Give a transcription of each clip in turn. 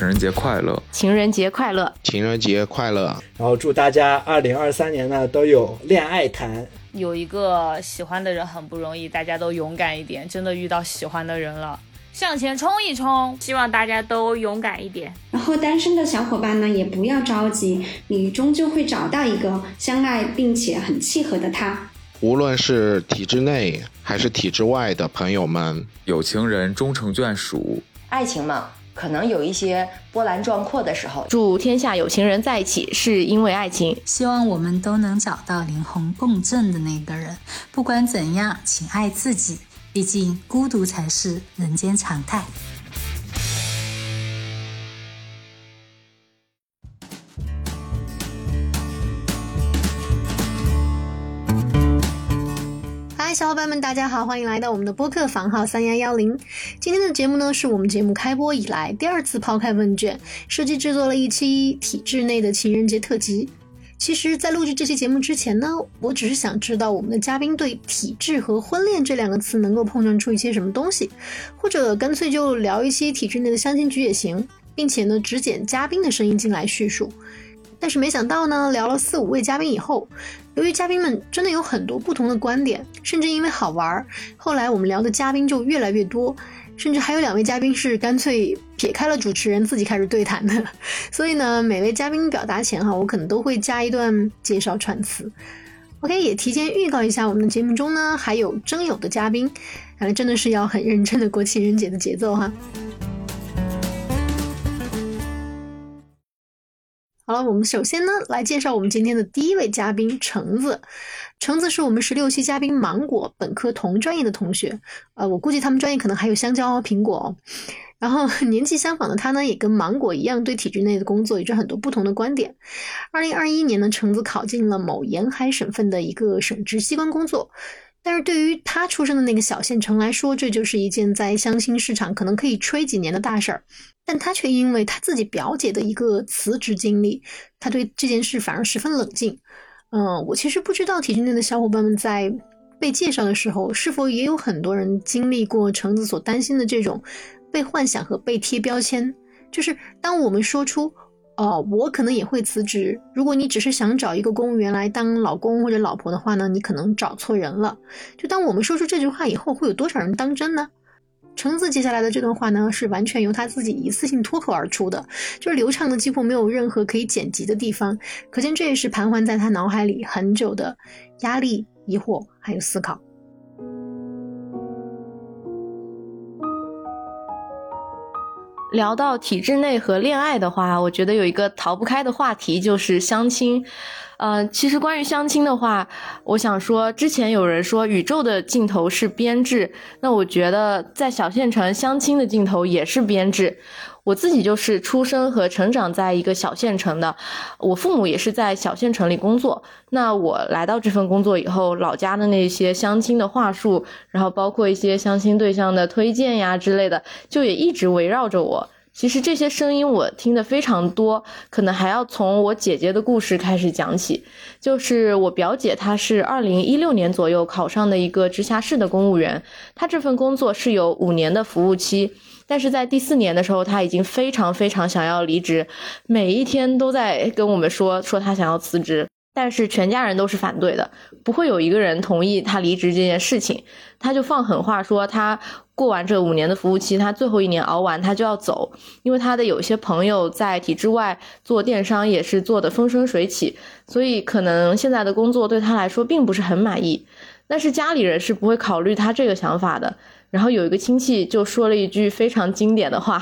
情人节快乐！情人节快乐！情人节快乐！然后祝大家二零二三年呢都有恋爱谈。有一个喜欢的人很不容易，大家都勇敢一点，真的遇到喜欢的人了，向前冲一冲！希望大家都勇敢一点。然后单身的小伙伴呢，也不要着急，你终究会找到一个相爱并且很契合的他。无论是体制内还是体制外的朋友们，有情人终成眷属。爱情嘛，可能有一些波澜壮阔的时候。祝天下有情人在一起，是因为爱情。希望我们都能找到灵魂共振的那个人。不管怎样，请爱自己，毕竟孤独才是人间常态。小伙伴们，大家好，欢迎来到我们的播客房号三幺幺零。今天的节目呢，是我们节目开播以来第二次抛开问卷，设计制作了一期体制内的情人节特辑。其实，在录制这期节目之前呢，我只是想知道我们的嘉宾对体制和婚恋这两个词能够碰撞出一些什么东西，或者干脆就聊一期体制内的相亲局也行，并且呢，只剪嘉宾的声音进来叙述。但是没想到呢，聊了四五位嘉宾以后，由于嘉宾们真的有很多不同的观点，甚至因为好玩，后来我们聊的嘉宾就越来越多，甚至还有两位嘉宾是干脆撇开了主持人自己开始对谈的。所以呢，每位嘉宾表达前哈，我可能都会加一段介绍串词。OK，也提前预告一下，我们的节目中呢还有征友的嘉宾，看来真的是要很认真的过情人节的节奏哈。好了，我们首先呢来介绍我们今天的第一位嘉宾橙子。橙子是我们十六期嘉宾芒果本科同专业的同学，呃，我估计他们专业可能还有香蕉、苹果。哦然后 年纪相仿的他呢，也跟芒果一样，对体制内的工作有着很多不同的观点。二零二一年呢，橙子考进了某沿海省份的一个省直机关工作。但是对于他出生的那个小县城来说，这就是一件在相亲市场可能可以吹几年的大事儿。但他却因为他自己表姐的一个辞职经历，他对这件事反而十分冷静。嗯，我其实不知道体制内的小伙伴们在被介绍的时候，是否也有很多人经历过橙子所担心的这种被幻想和被贴标签。就是当我们说出。哦，我可能也会辞职。如果你只是想找一个公务员来当老公或者老婆的话呢，你可能找错人了。就当我们说出这句话以后，会有多少人当真呢？橙子接下来的这段话呢，是完全由他自己一次性脱口而出的，就是流畅的，几乎没有任何可以剪辑的地方。可见这也是盘桓在他脑海里很久的压力、疑惑还有思考。聊到体制内和恋爱的话，我觉得有一个逃不开的话题就是相亲。嗯，其实关于相亲的话，我想说，之前有人说宇宙的尽头是编制，那我觉得在小县城相亲的尽头也是编制。我自己就是出生和成长在一个小县城的，我父母也是在小县城里工作。那我来到这份工作以后，老家的那些相亲的话术，然后包括一些相亲对象的推荐呀之类的，就也一直围绕着我。其实这些声音我听得非常多，可能还要从我姐姐的故事开始讲起。就是我表姐，她是二零一六年左右考上的一个直辖市的公务员，她这份工作是有五年的服务期。但是在第四年的时候，他已经非常非常想要离职，每一天都在跟我们说说他想要辞职，但是全家人都是反对的，不会有一个人同意他离职这件事情。他就放狠话说，他过完这五年的服务期，他最后一年熬完他就要走，因为他的有些朋友在体制外做电商也是做的风生水起，所以可能现在的工作对他来说并不是很满意。但是家里人是不会考虑他这个想法的。然后有一个亲戚就说了一句非常经典的话，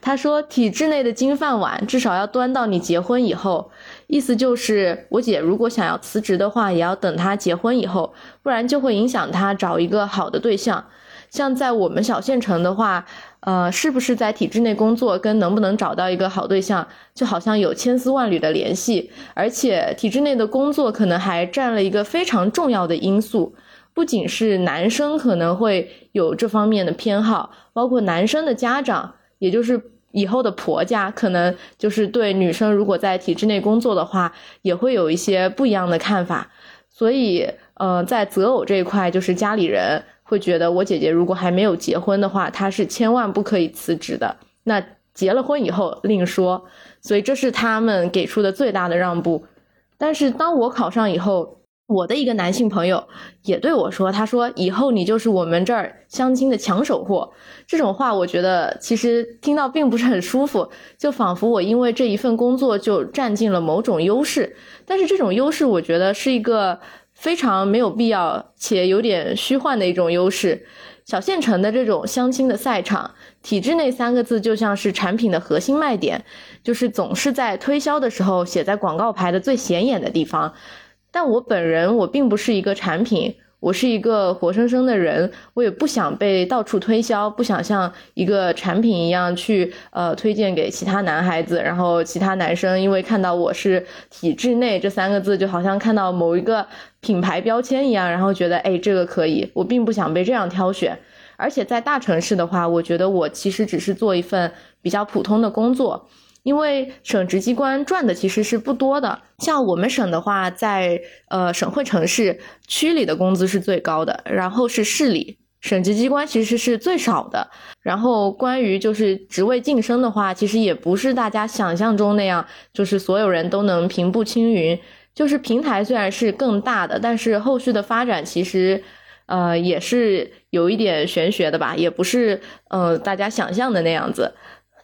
他说：“体制内的金饭碗至少要端到你结婚以后。”意思就是我姐如果想要辞职的话，也要等她结婚以后，不然就会影响她找一个好的对象。像在我们小县城的话，呃，是不是在体制内工作跟能不能找到一个好对象，就好像有千丝万缕的联系。而且体制内的工作可能还占了一个非常重要的因素。不仅是男生可能会有这方面的偏好，包括男生的家长，也就是以后的婆家，可能就是对女生如果在体制内工作的话，也会有一些不一样的看法。所以，呃，在择偶这一块，就是家里人会觉得我姐姐如果还没有结婚的话，她是千万不可以辞职的。那结了婚以后另说。所以这是他们给出的最大的让步。但是当我考上以后，我的一个男性朋友也对我说：“他说以后你就是我们这儿相亲的抢手货。”这种话我觉得其实听到并不是很舒服，就仿佛我因为这一份工作就占尽了某种优势。但是这种优势，我觉得是一个非常没有必要且有点虚幻的一种优势。小县城的这种相亲的赛场，体制内三个字就像是产品的核心卖点，就是总是在推销的时候写在广告牌的最显眼的地方。但我本人，我并不是一个产品。我是一个活生生的人，我也不想被到处推销，不想像一个产品一样去呃推荐给其他男孩子，然后其他男生因为看到我是体制内这三个字，就好像看到某一个品牌标签一样，然后觉得哎这个可以，我并不想被这样挑选。而且在大城市的话，我觉得我其实只是做一份比较普通的工作。因为省直机关赚的其实是不多的，像我们省的话，在呃省会城市区里的工资是最高的，然后是市里，省直机关其实是最少的。然后关于就是职位晋升的话，其实也不是大家想象中那样，就是所有人都能平步青云。就是平台虽然是更大的，但是后续的发展其实，呃也是有一点玄学的吧，也不是呃大家想象的那样子。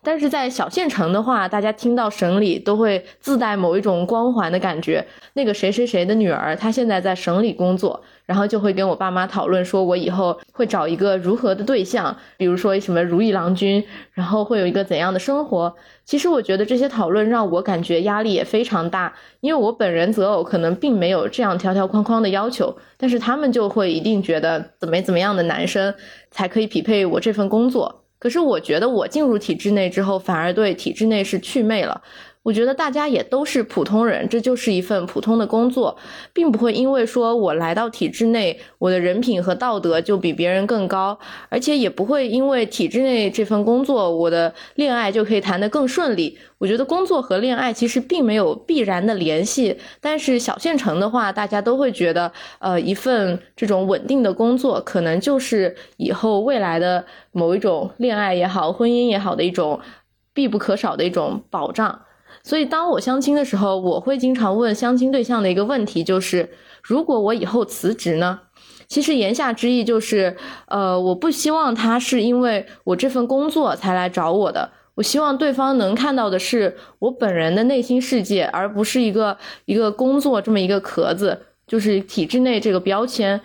但是在小县城的话，大家听到省里都会自带某一种光环的感觉。那个谁谁谁的女儿，她现在在省里工作，然后就会跟我爸妈讨论说，我以后会找一个如何的对象，比如说什么如意郎君，然后会有一个怎样的生活。其实我觉得这些讨论让我感觉压力也非常大，因为我本人择偶可能并没有这样条条框框的要求，但是他们就会一定觉得怎么怎么样的男生才可以匹配我这份工作。可是我觉得我进入体制内之后，反而对体制内是祛魅了。我觉得大家也都是普通人，这就是一份普通的工作，并不会因为说我来到体制内，我的人品和道德就比别人更高，而且也不会因为体制内这份工作，我的恋爱就可以谈得更顺利。我觉得工作和恋爱其实并没有必然的联系，但是小县城的话，大家都会觉得，呃，一份这种稳定的工作，可能就是以后未来的某一种恋爱也好，婚姻也好的一种必不可少的一种保障。所以，当我相亲的时候，我会经常问相亲对象的一个问题，就是如果我以后辞职呢？其实言下之意就是，呃，我不希望他是因为我这份工作才来找我的，我希望对方能看到的是我本人的内心世界，而不是一个一个工作这么一个壳子，就是体制内这个标签。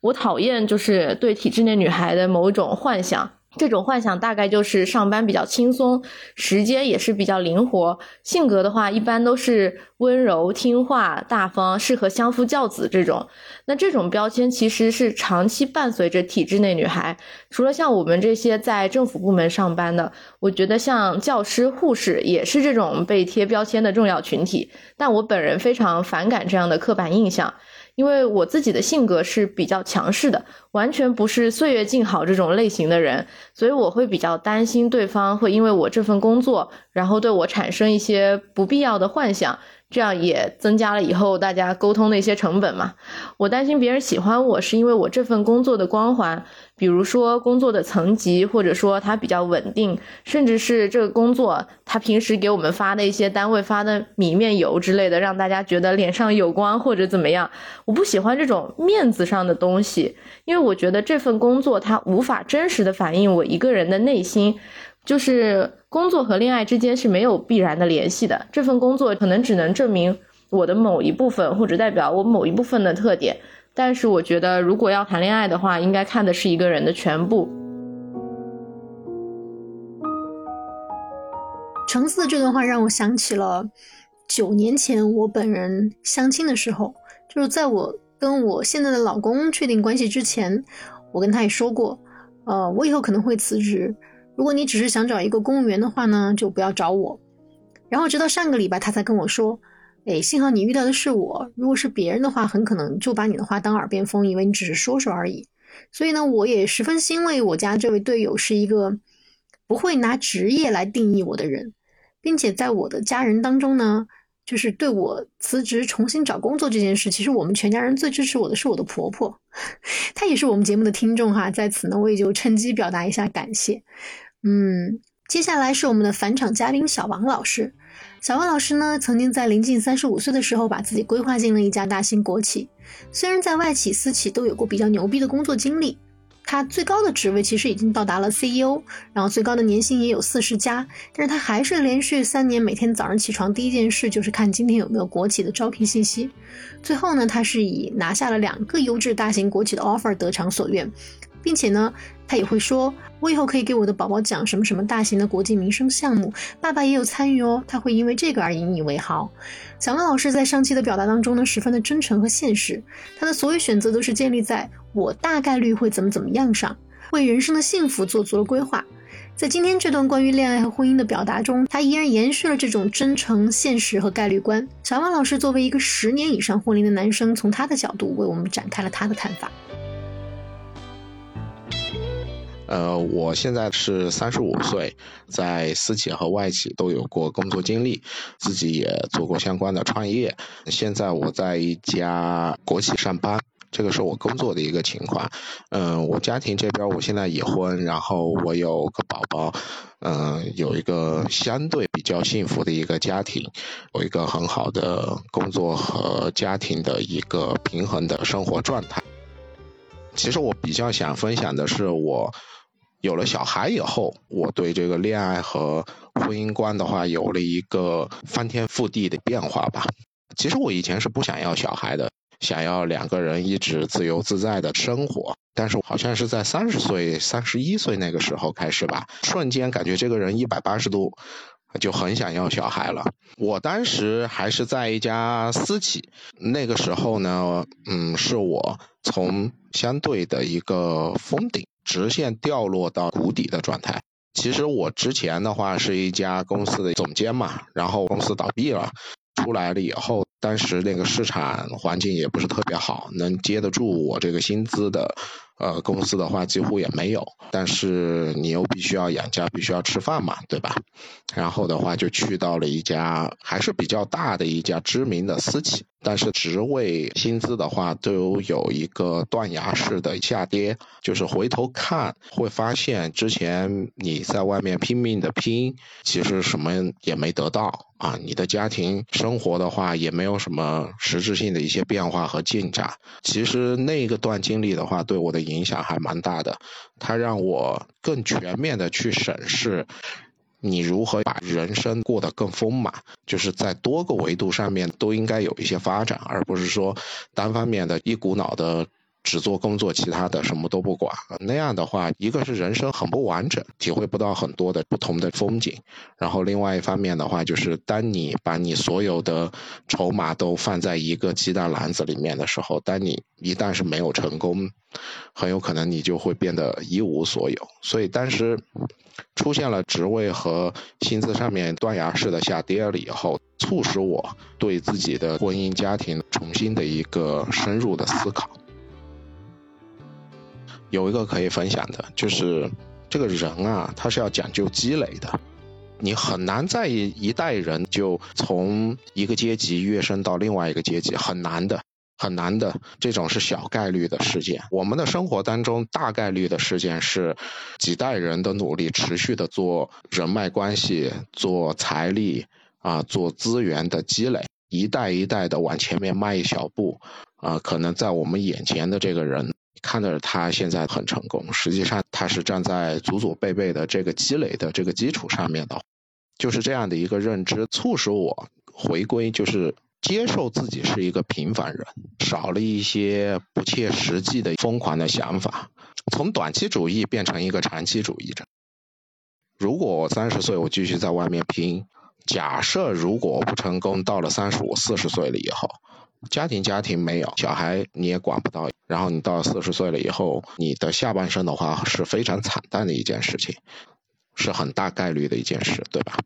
我讨厌就是对体制内女孩的某一种幻想。这种幻想大概就是上班比较轻松，时间也是比较灵活，性格的话一般都是温柔听话、大方，适合相夫教子这种。那这种标签其实是长期伴随着体制内女孩，除了像我们这些在政府部门上班的，我觉得像教师、护士也是这种被贴标签的重要群体。但我本人非常反感这样的刻板印象。因为我自己的性格是比较强势的，完全不是岁月静好这种类型的人，所以我会比较担心对方会因为我这份工作，然后对我产生一些不必要的幻想。这样也增加了以后大家沟通的一些成本嘛。我担心别人喜欢我是因为我这份工作的光环，比如说工作的层级，或者说它比较稳定，甚至是这个工作他平时给我们发的一些单位发的米面油之类的，让大家觉得脸上有光或者怎么样。我不喜欢这种面子上的东西，因为我觉得这份工作它无法真实的反映我一个人的内心。就是工作和恋爱之间是没有必然的联系的，这份工作可能只能证明我的某一部分，或者代表我某一部分的特点。但是我觉得，如果要谈恋爱的话，应该看的是一个人的全部。橙子的这段话让我想起了九年前我本人相亲的时候，就是在我跟我现在的老公确定关系之前，我跟他也说过，呃，我以后可能会辞职。如果你只是想找一个公务员的话呢，就不要找我。然后直到上个礼拜，他才跟我说：“哎，幸好你遇到的是我，如果是别人的话，很可能就把你的话当耳边风，以为你只是说说而已。”所以呢，我也十分欣慰，我家这位队友是一个不会拿职业来定义我的人，并且在我的家人当中呢。就是对我辞职重新找工作这件事，其实我们全家人最支持我的是我的婆婆，她也是我们节目的听众哈，在此呢我也就趁机表达一下感谢。嗯，接下来是我们的返场嘉宾小王老师。小王老师呢，曾经在临近三十五岁的时候，把自己规划进了一家大型国企。虽然在外企、私企都有过比较牛逼的工作经历。他最高的职位其实已经到达了 CEO，然后最高的年薪也有四十加，但是他还是连续三年每天早上起床第一件事就是看今天有没有国企的招聘信息。最后呢，他是以拿下了两个优质大型国企的 offer 得偿所愿。并且呢，他也会说，我以后可以给我的宝宝讲什么什么大型的国际民生项目，爸爸也有参与哦，他会因为这个而引以为豪。小王老师在上期的表达当中呢，十分的真诚和现实，他的所有选择都是建立在我大概率会怎么怎么样上，为人生的幸福做足了规划。在今天这段关于恋爱和婚姻的表达中，他依然延续了这种真诚、现实和概率观。小王老师作为一个十年以上婚龄的男生，从他的角度为我们展开了他的看法。呃，我现在是三十五岁，在私企和外企都有过工作经历，自己也做过相关的创业。现在我在一家国企上班，这个是我工作的一个情况。嗯，我家庭这边我现在已婚，然后我有个宝宝，嗯，有一个相对比较幸福的一个家庭，有一个很好的工作和家庭的一个平衡的生活状态。其实我比较想分享的是我。有了小孩以后，我对这个恋爱和婚姻观的话，有了一个翻天覆地的变化吧。其实我以前是不想要小孩的，想要两个人一直自由自在的生活。但是好像是在三十岁、三十一岁那个时候开始吧，瞬间感觉这个人一百八十度，就很想要小孩了。我当时还是在一家私企，那个时候呢，嗯，是我从相对的一个封顶。直线掉落到谷底的状态。其实我之前的话是一家公司的总监嘛，然后公司倒闭了，出来了以后，当时那个市场环境也不是特别好，能接得住我这个薪资的。呃，公司的话几乎也没有，但是你又必须要养家，必须要吃饭嘛，对吧？然后的话就去到了一家还是比较大的一家知名的私企，但是职位、薪资的话都有一个断崖式的下跌。就是回头看会发现，之前你在外面拼命的拼，其实什么也没得到啊。你的家庭生活的话也没有什么实质性的一些变化和进展。其实那个段经历的话，对我的。影响还蛮大的，它让我更全面的去审视你如何把人生过得更丰满，就是在多个维度上面都应该有一些发展，而不是说单方面的一股脑的。只做工作，其他的什么都不管。那样的话，一个是人生很不完整，体会不到很多的不同的风景。然后另外一方面的话，就是当你把你所有的筹码都放在一个鸡蛋篮子里面的时候，当你一旦是没有成功，很有可能你就会变得一无所有。所以当时出现了职位和薪资上面断崖式的下跌了以后，促使我对自己的婚姻家庭重新的一个深入的思考。有一个可以分享的，就是这个人啊，他是要讲究积累的。你很难在一一代人就从一个阶级跃升到另外一个阶级，很难的，很难的。这种是小概率的事件。我们的生活当中，大概率的事件是几代人的努力，持续的做人脉关系、做财力啊、做资源的积累，一代一代的往前面迈一小步啊。可能在我们眼前的这个人。看着他现在很成功，实际上他是站在祖祖辈辈的这个积累的这个基础上面的，就是这样的一个认知，促使我回归，就是接受自己是一个平凡人，少了一些不切实际的疯狂的想法，从短期主义变成一个长期主义者。如果我三十岁，我继续在外面拼，假设如果不成功，到了三十五、四十岁了以后。家庭家庭没有小孩你也管不到，然后你到四十岁了以后，你的下半生的话是非常惨淡的一件事情，是很大概率的一件事，对吧？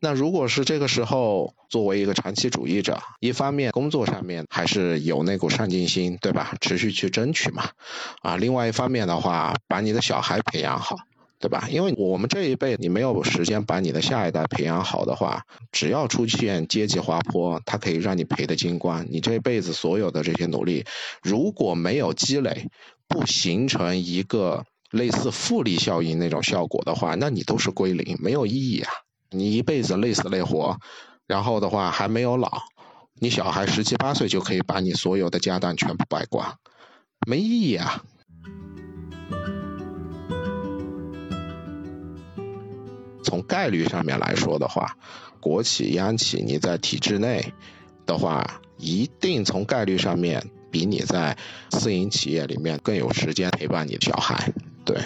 那如果是这个时候，作为一个长期主义者，一方面工作上面还是有那股上进心，对吧？持续去争取嘛，啊，另外一方面的话，把你的小孩培养好。对吧？因为我们这一辈，你没有时间把你的下一代培养好的话，只要出现阶级滑坡，它可以让你赔得精光。你这辈子所有的这些努力，如果没有积累，不形成一个类似复利效应那种效果的话，那你都是归零，没有意义啊！你一辈子累死累活，然后的话还没有老，你小孩十七八岁就可以把你所有的家当全部败光，没意义啊！从概率上面来说的话，国企、央企你在体制内的话，一定从概率上面比你在私营企业里面更有时间陪伴你的小孩，对。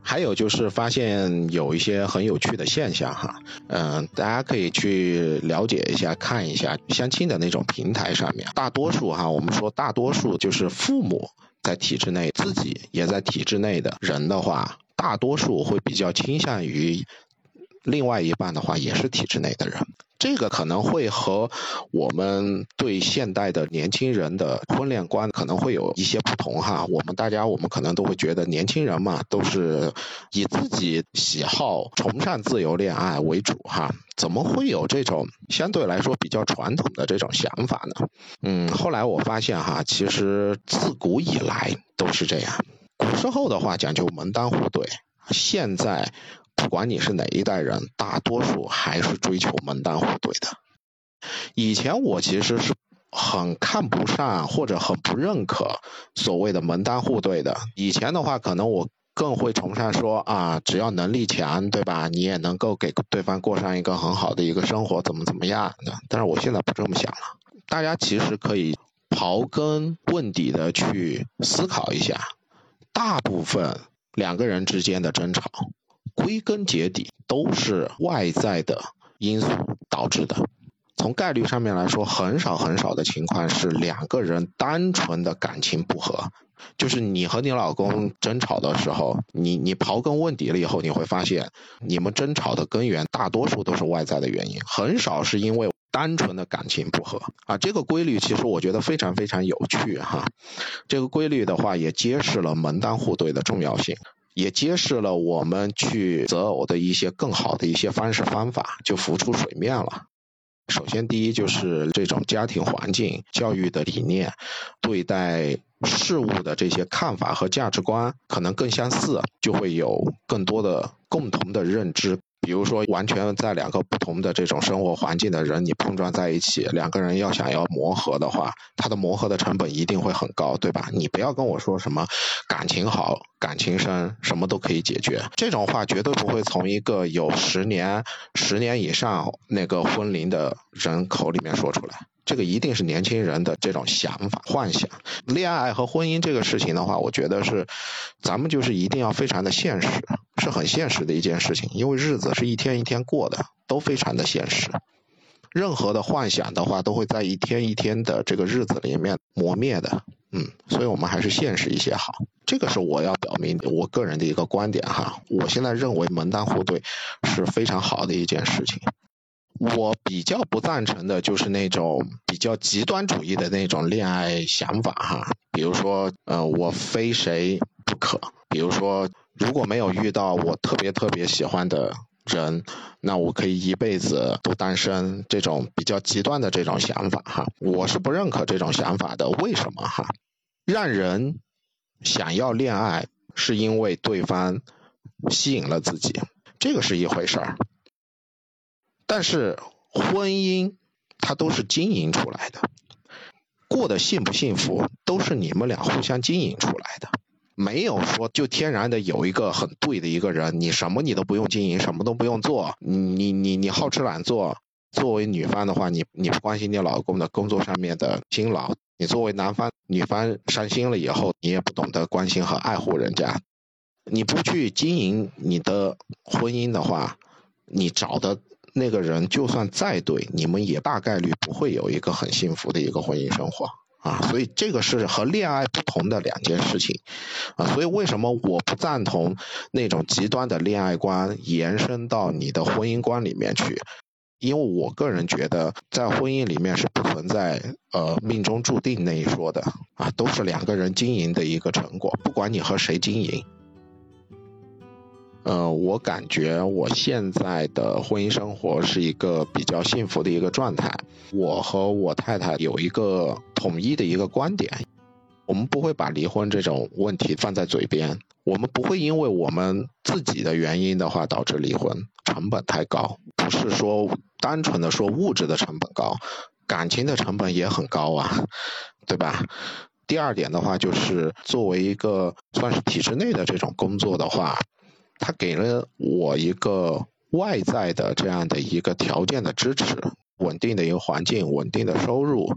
还有就是发现有一些很有趣的现象哈，嗯，大家可以去了解一下、看一下相亲的那种平台上面，大多数哈，我们说大多数就是父母在体制内，自己也在体制内的人的话，大多数会比较倾向于另外一半的话也是体制内的人。这个可能会和我们对现代的年轻人的婚恋观可能会有一些不同哈。我们大家我们可能都会觉得年轻人嘛都是以自己喜好、崇尚自由恋爱为主哈。怎么会有这种相对来说比较传统的这种想法呢？嗯，后来我发现哈，其实自古以来都是这样。古时候的话讲究门当户对，现在。不管你是哪一代人，大多数还是追求门当户对的。以前我其实是很看不上或者很不认可所谓的门当户对的。以前的话，可能我更会崇尚说啊，只要能力强，对吧？你也能够给对方过上一个很好的一个生活，怎么怎么样。但是我现在不这么想了。大家其实可以刨根问底的去思考一下，大部分两个人之间的争吵。归根结底都是外在的因素导致的。从概率上面来说，很少很少的情况是两个人单纯的感情不和。就是你和你老公争吵的时候，你你刨根问底了以后，你会发现你们争吵的根源大多数都是外在的原因，很少是因为单纯的感情不和啊。这个规律其实我觉得非常非常有趣哈。这个规律的话，也揭示了门当户对的重要性。也揭示了我们去择偶的一些更好的一些方式方法就浮出水面了。首先，第一就是这种家庭环境、教育的理念、对待事物的这些看法和价值观可能更相似，就会有更多的共同的认知。比如说，完全在两个不同的这种生活环境的人，你碰撞在一起，两个人要想要磨合的话，他的磨合的成本一定会很高，对吧？你不要跟我说什么感情好、感情深，什么都可以解决，这种话绝对不会从一个有十年、十年以上那个婚龄的人口里面说出来。这个一定是年轻人的这种想法、幻想。恋爱和婚姻这个事情的话，我觉得是，咱们就是一定要非常的现实，是很现实的一件事情。因为日子是一天一天过的，都非常的现实。任何的幻想的话，都会在一天一天的这个日子里面磨灭的。嗯，所以我们还是现实一些好。这个是我要表明我个人的一个观点哈。我现在认为门当户对是非常好的一件事情。我比较不赞成的就是那种比较极端主义的那种恋爱想法哈，比如说，呃，我非谁不可，比如说，如果没有遇到我特别特别喜欢的人，那我可以一辈子都单身，这种比较极端的这种想法哈，我是不认可这种想法的。为什么哈？让人想要恋爱，是因为对方吸引了自己，这个是一回事儿。但是婚姻它都是经营出来的，过得幸不幸福都是你们俩互相经营出来的，没有说就天然的有一个很对的一个人，你什么你都不用经营，什么都不用做，你你你好吃懒做。作为女方的话，你你不关心你老公的工作上面的辛劳，你作为男方，女方伤心了以后，你也不懂得关心和爱护人家，你不去经营你的婚姻的话，你找的。那个人就算再对，你们也大概率不会有一个很幸福的一个婚姻生活啊，所以这个是和恋爱不同的两件事情啊，所以为什么我不赞同那种极端的恋爱观延伸到你的婚姻观里面去？因为我个人觉得，在婚姻里面是不存在呃命中注定那一说的啊，都是两个人经营的一个成果，不管你和谁经营。呃，我感觉我现在的婚姻生活是一个比较幸福的一个状态。我和我太太有一个统一的一个观点，我们不会把离婚这种问题放在嘴边，我们不会因为我们自己的原因的话导致离婚，成本太高，不是说单纯的说物质的成本高，感情的成本也很高啊，对吧？第二点的话，就是作为一个算是体制内的这种工作的话。他给了我一个外在的这样的一个条件的支持，稳定的一个环境，稳定的收入，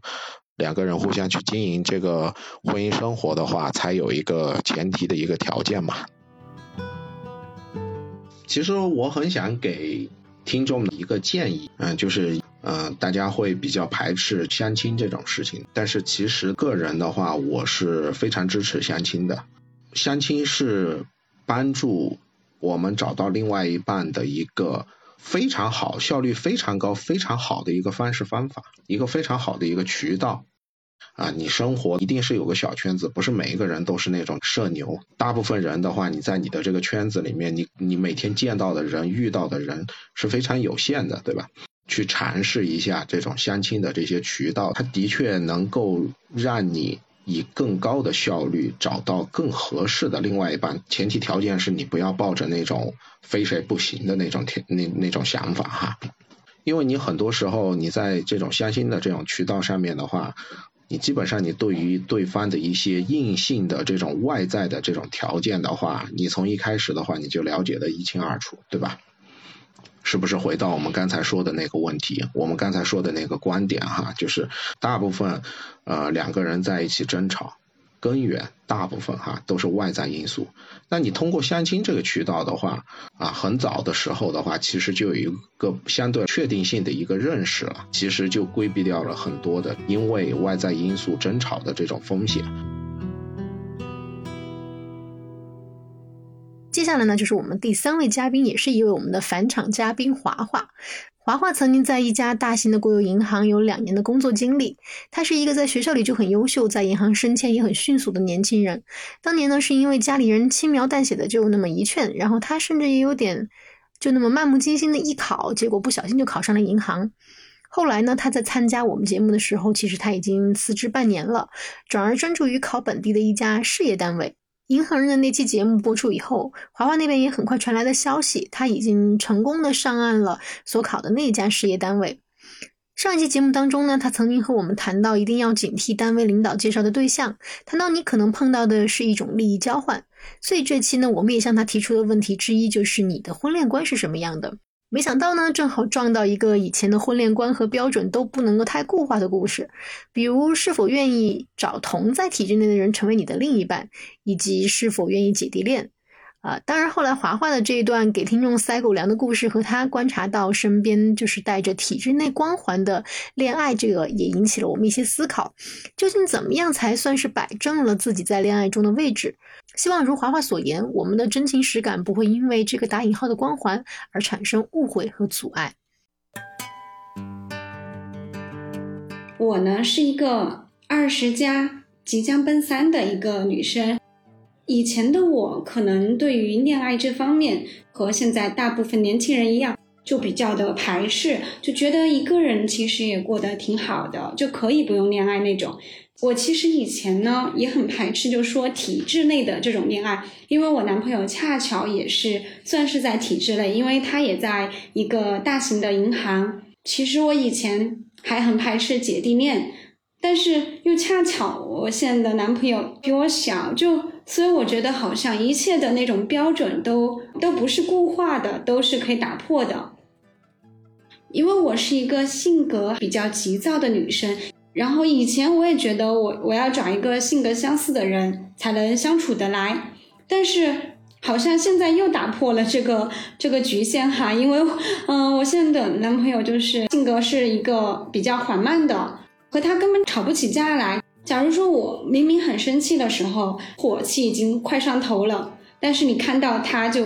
两个人互相去经营这个婚姻生活的话，才有一个前提的一个条件嘛。其实我很想给听众一个建议，嗯，就是嗯，大家会比较排斥相亲这种事情，但是其实个人的话，我是非常支持相亲的。相亲是帮助。我们找到另外一半的一个非常好、效率非常高、非常好的一个方式方法，一个非常好的一个渠道啊！你生活一定是有个小圈子，不是每一个人都是那种社牛。大部分人的话，你在你的这个圈子里面，你你每天见到的人、遇到的人是非常有限的，对吧？去尝试一下这种相亲的这些渠道，它的确能够让你。以更高的效率找到更合适的另外一半，前提条件是你不要抱着那种非谁不行的那种那那种想法哈，因为你很多时候你在这种相亲的这种渠道上面的话，你基本上你对于对方的一些硬性的这种外在的这种条件的话，你从一开始的话你就了解的一清二楚，对吧？是不是回到我们刚才说的那个问题？我们刚才说的那个观点哈，就是大部分呃两个人在一起争吵，根源大部分哈都是外在因素。那你通过相亲这个渠道的话啊，很早的时候的话，其实就有一个相对确定性的一个认识了，其实就规避掉了很多的因为外在因素争吵的这种风险。接下来呢，就是我们第三位嘉宾，也是一位我们的返场嘉宾华华。华华曾经在一家大型的国有银行有两年的工作经历。他是一个在学校里就很优秀，在银行升迁也很迅速的年轻人。当年呢，是因为家里人轻描淡写的就那么一劝，然后他甚至也有点就那么漫不经心的一考，结果不小心就考上了银行。后来呢，他在参加我们节目的时候，其实他已经辞职半年了，转而专注于考本地的一家事业单位。银行人的那期节目播出以后，华华那边也很快传来的消息，他已经成功的上岸了所考的那家事业单位。上一期节目当中呢，他曾经和我们谈到，一定要警惕单位领导介绍的对象，谈到你可能碰到的是一种利益交换。所以这期呢，我们也向他提出的问题之一就是你的婚恋观是什么样的？没想到呢，正好撞到一个以前的婚恋观和标准都不能够太固化的故事，比如是否愿意找同在体制内的人成为你的另一半，以及是否愿意姐弟恋。啊，当然后来华华的这一段给听众塞狗粮的故事和他观察到身边就是带着体制内光环的恋爱，这个也引起了我们一些思考，究竟怎么样才算是摆正了自己在恋爱中的位置？希望如华华所言，我们的真情实感不会因为这个打引号的光环而产生误会和阻碍。我呢是一个二十加即将奔三的一个女生，以前的我可能对于恋爱这方面和现在大部分年轻人一样，就比较的排斥，就觉得一个人其实也过得挺好的，就可以不用恋爱那种。我其实以前呢也很排斥，就说体制内的这种恋爱，因为我男朋友恰巧也是算是在体制内，因为他也在一个大型的银行。其实我以前还很排斥姐弟恋，但是又恰巧我现在的男朋友比我小，就所以我觉得好像一切的那种标准都都不是固化的，都是可以打破的。因为我是一个性格比较急躁的女生。然后以前我也觉得我我要找一个性格相似的人才能相处得来，但是好像现在又打破了这个这个局限哈，因为嗯，我现在的男朋友就是性格是一个比较缓慢的，和他根本吵不起架来。假如说我明明很生气的时候，火气已经快上头了，但是你看到他就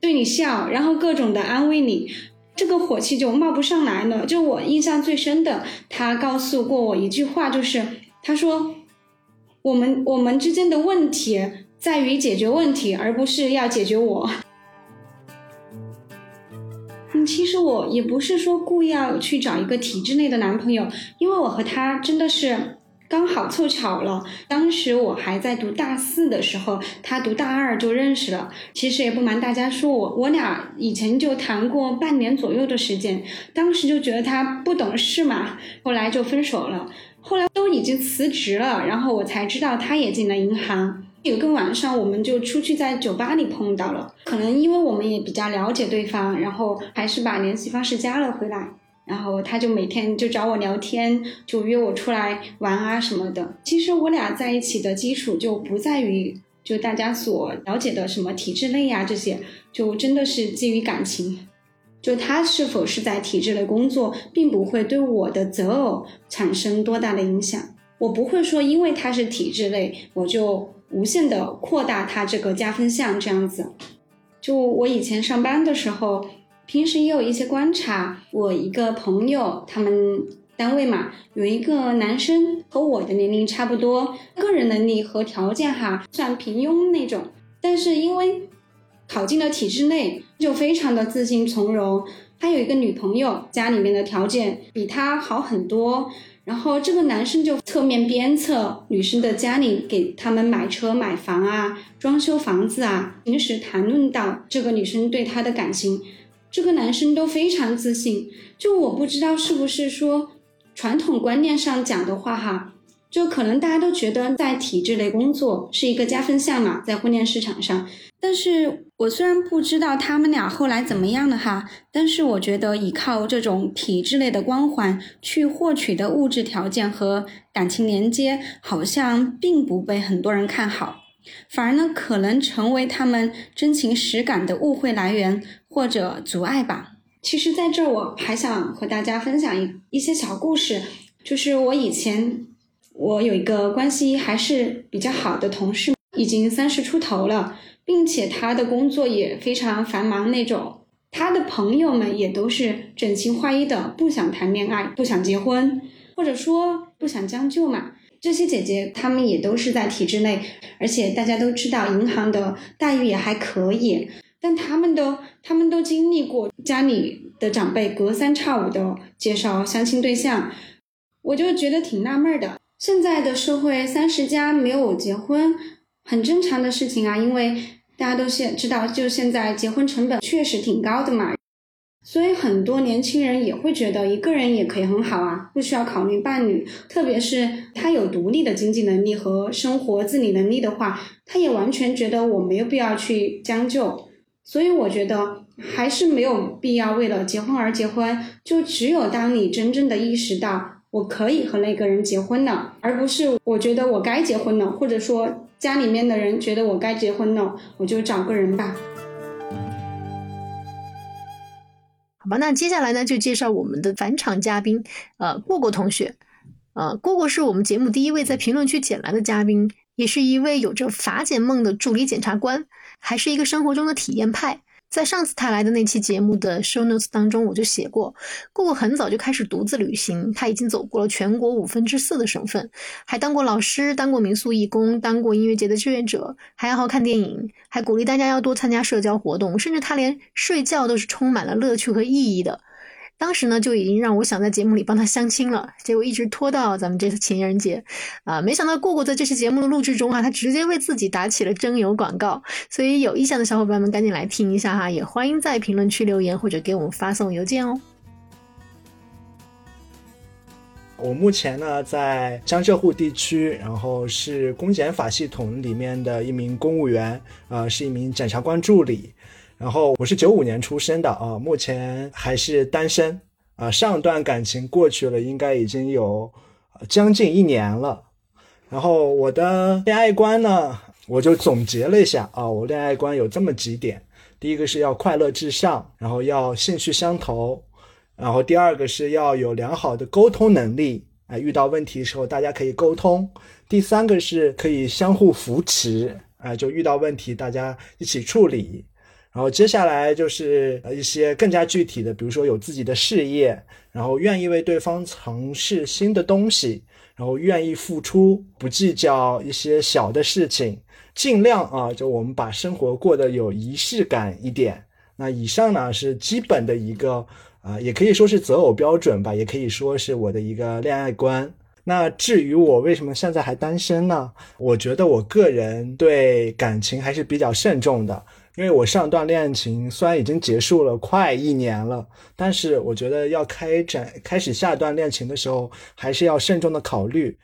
对你笑，然后各种的安慰你。这个火气就冒不上来了。就我印象最深的，他告诉过我一句话，就是他说：“我们我们之间的问题在于解决问题，而不是要解决我。”嗯，其实我也不是说故意要去找一个体制内的男朋友，因为我和他真的是刚好凑巧了。当时我还在读大四的时候，他读大二就认识了。其实也不瞒大家说，我我俩以前就谈过半年左右的时间，当时就觉得他不懂事嘛，后来就分手了。后来都已经辞职了，然后我才知道他也进了银行。有个晚上，我们就出去在酒吧里碰到了。可能因为我们也比较了解对方，然后还是把联系方式加了回来。然后他就每天就找我聊天，就约我出来玩啊什么的。其实我俩在一起的基础就不在于就大家所了解的什么体制内呀这些，就真的是基于感情。就他是否是在体制内工作，并不会对我的择偶产生多大的影响。我不会说因为他是体制内，我就。无限的扩大他这个加分项，这样子。就我以前上班的时候，平时也有一些观察。我一个朋友，他们单位嘛，有一个男生和我的年龄差不多，个人能力和条件哈算平庸那种，但是因为考进了体制内，就非常的自信从容。他有一个女朋友，家里面的条件比他好很多。然后这个男生就侧面鞭策女生的家里给他们买车买房啊，装修房子啊。平时谈论到这个女生对他的感情，这个男生都非常自信。就我不知道是不是说传统观念上讲的话哈，就可能大家都觉得在体制内工作是一个加分项嘛，在婚恋市场上。但是我虽然不知道他们俩后来怎么样了哈，但是我觉得依靠这种体制内的光环去获取的物质条件和感情连接，好像并不被很多人看好，反而呢可能成为他们真情实感的误会来源或者阻碍吧。其实，在这儿我还想和大家分享一一些小故事，就是我以前我有一个关系还是比较好的同事，已经三十出头了。并且他的工作也非常繁忙那种，他的朋友们也都是整齐划一的，不想谈恋爱，不想结婚，或者说不想将就嘛。这些姐姐她们也都是在体制内，而且大家都知道银行的待遇也还可以，但她们都她们都经历过家里的长辈隔三差五的介绍相亲对象，我就觉得挺纳闷的。现在的社会三十加没有结婚。很正常的事情啊，因为大家都现知道，就现在结婚成本确实挺高的嘛，所以很多年轻人也会觉得一个人也可以很好啊，不需要考虑伴侣。特别是他有独立的经济能力和生活自理能力的话，他也完全觉得我没有必要去将就。所以我觉得还是没有必要为了结婚而结婚，就只有当你真正的意识到我可以和那个人结婚了，而不是我觉得我该结婚了，或者说。家里面的人觉得我该结婚了，我就找个人吧。吧，那接下来呢，就介绍我们的返场嘉宾，呃，过过同学。呃，过过是我们节目第一位在评论区捡来的嘉宾，也是一位有着法检梦的助理检察官，还是一个生活中的体验派。在上次他来的那期节目的 show notes 当中，我就写过，顾顾很早就开始独自旅行，他已经走过了全国五分之四的省份，还当过老师，当过民宿义工，当过音乐节的志愿者，还爱好看电影，还鼓励大家要多参加社交活动，甚至他连睡觉都是充满了乐趣和意义的。当时呢，就已经让我想在节目里帮他相亲了，结果一直拖到咱们这次情人节，啊，没想到过过在这期节目的录制中啊，他直接为自己打起了征友广告，所以有意向的小伙伴们赶紧来听一下哈，也欢迎在评论区留言或者给我们发送邮件哦。我目前呢在江浙沪地区，然后是公检法系统里面的一名公务员，呃，是一名检察官助理。然后我是九五年出生的啊，目前还是单身啊。上段感情过去了，应该已经有将近一年了。然后我的恋爱观呢，我就总结了一下啊，我恋爱观有这么几点：第一个是要快乐至上，然后要兴趣相投，然后第二个是要有良好的沟通能力，哎，遇到问题的时候大家可以沟通；第三个是可以相互扶持，哎，就遇到问题大家一起处理。然后接下来就是一些更加具体的，比如说有自己的事业，然后愿意为对方尝试新的东西，然后愿意付出，不计较一些小的事情，尽量啊，就我们把生活过得有仪式感一点。那以上呢是基本的一个啊、也可以说是择偶标准吧，也可以说是我的一个恋爱观。那至于我为什么现在还单身呢？我觉得我个人对感情还是比较慎重的，因为我上段恋情虽然已经结束了快一年了，但是我觉得要开展开始下段恋情的时候，还是要慎重的考虑。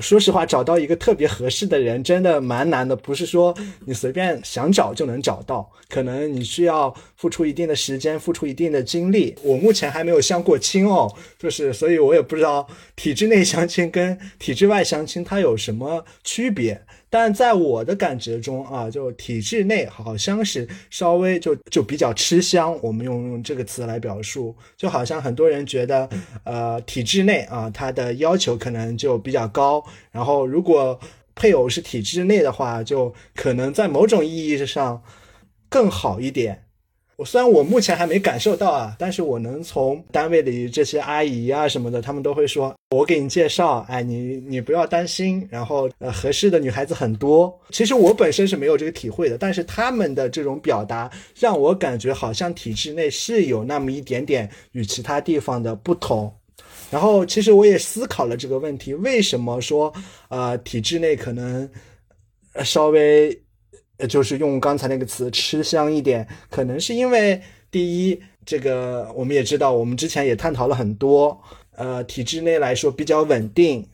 说实话，找到一个特别合适的人真的蛮难的，不是说你随便想找就能找到，可能你需要付出一定的时间，付出一定的精力。我目前还没有相过亲哦，就是所以我也不知道体制内相亲跟体制外相亲它有什么区别。但在我的感觉中啊，就体制内好像是稍微就就比较吃香，我们用用这个词来表述，就好像很多人觉得，呃，体制内啊，它的要求可能就比较高，然后如果配偶是体制内的话，就可能在某种意义上更好一点。我虽然我目前还没感受到啊，但是我能从单位里这些阿姨啊什么的，他们都会说，我给你介绍，哎，你你不要担心，然后呃合适的女孩子很多。其实我本身是没有这个体会的，但是他们的这种表达让我感觉好像体制内是有那么一点点与其他地方的不同。然后其实我也思考了这个问题，为什么说呃体制内可能稍微。就是用刚才那个词吃香一点，可能是因为第一，这个我们也知道，我们之前也探讨了很多，呃，体制内来说比较稳定。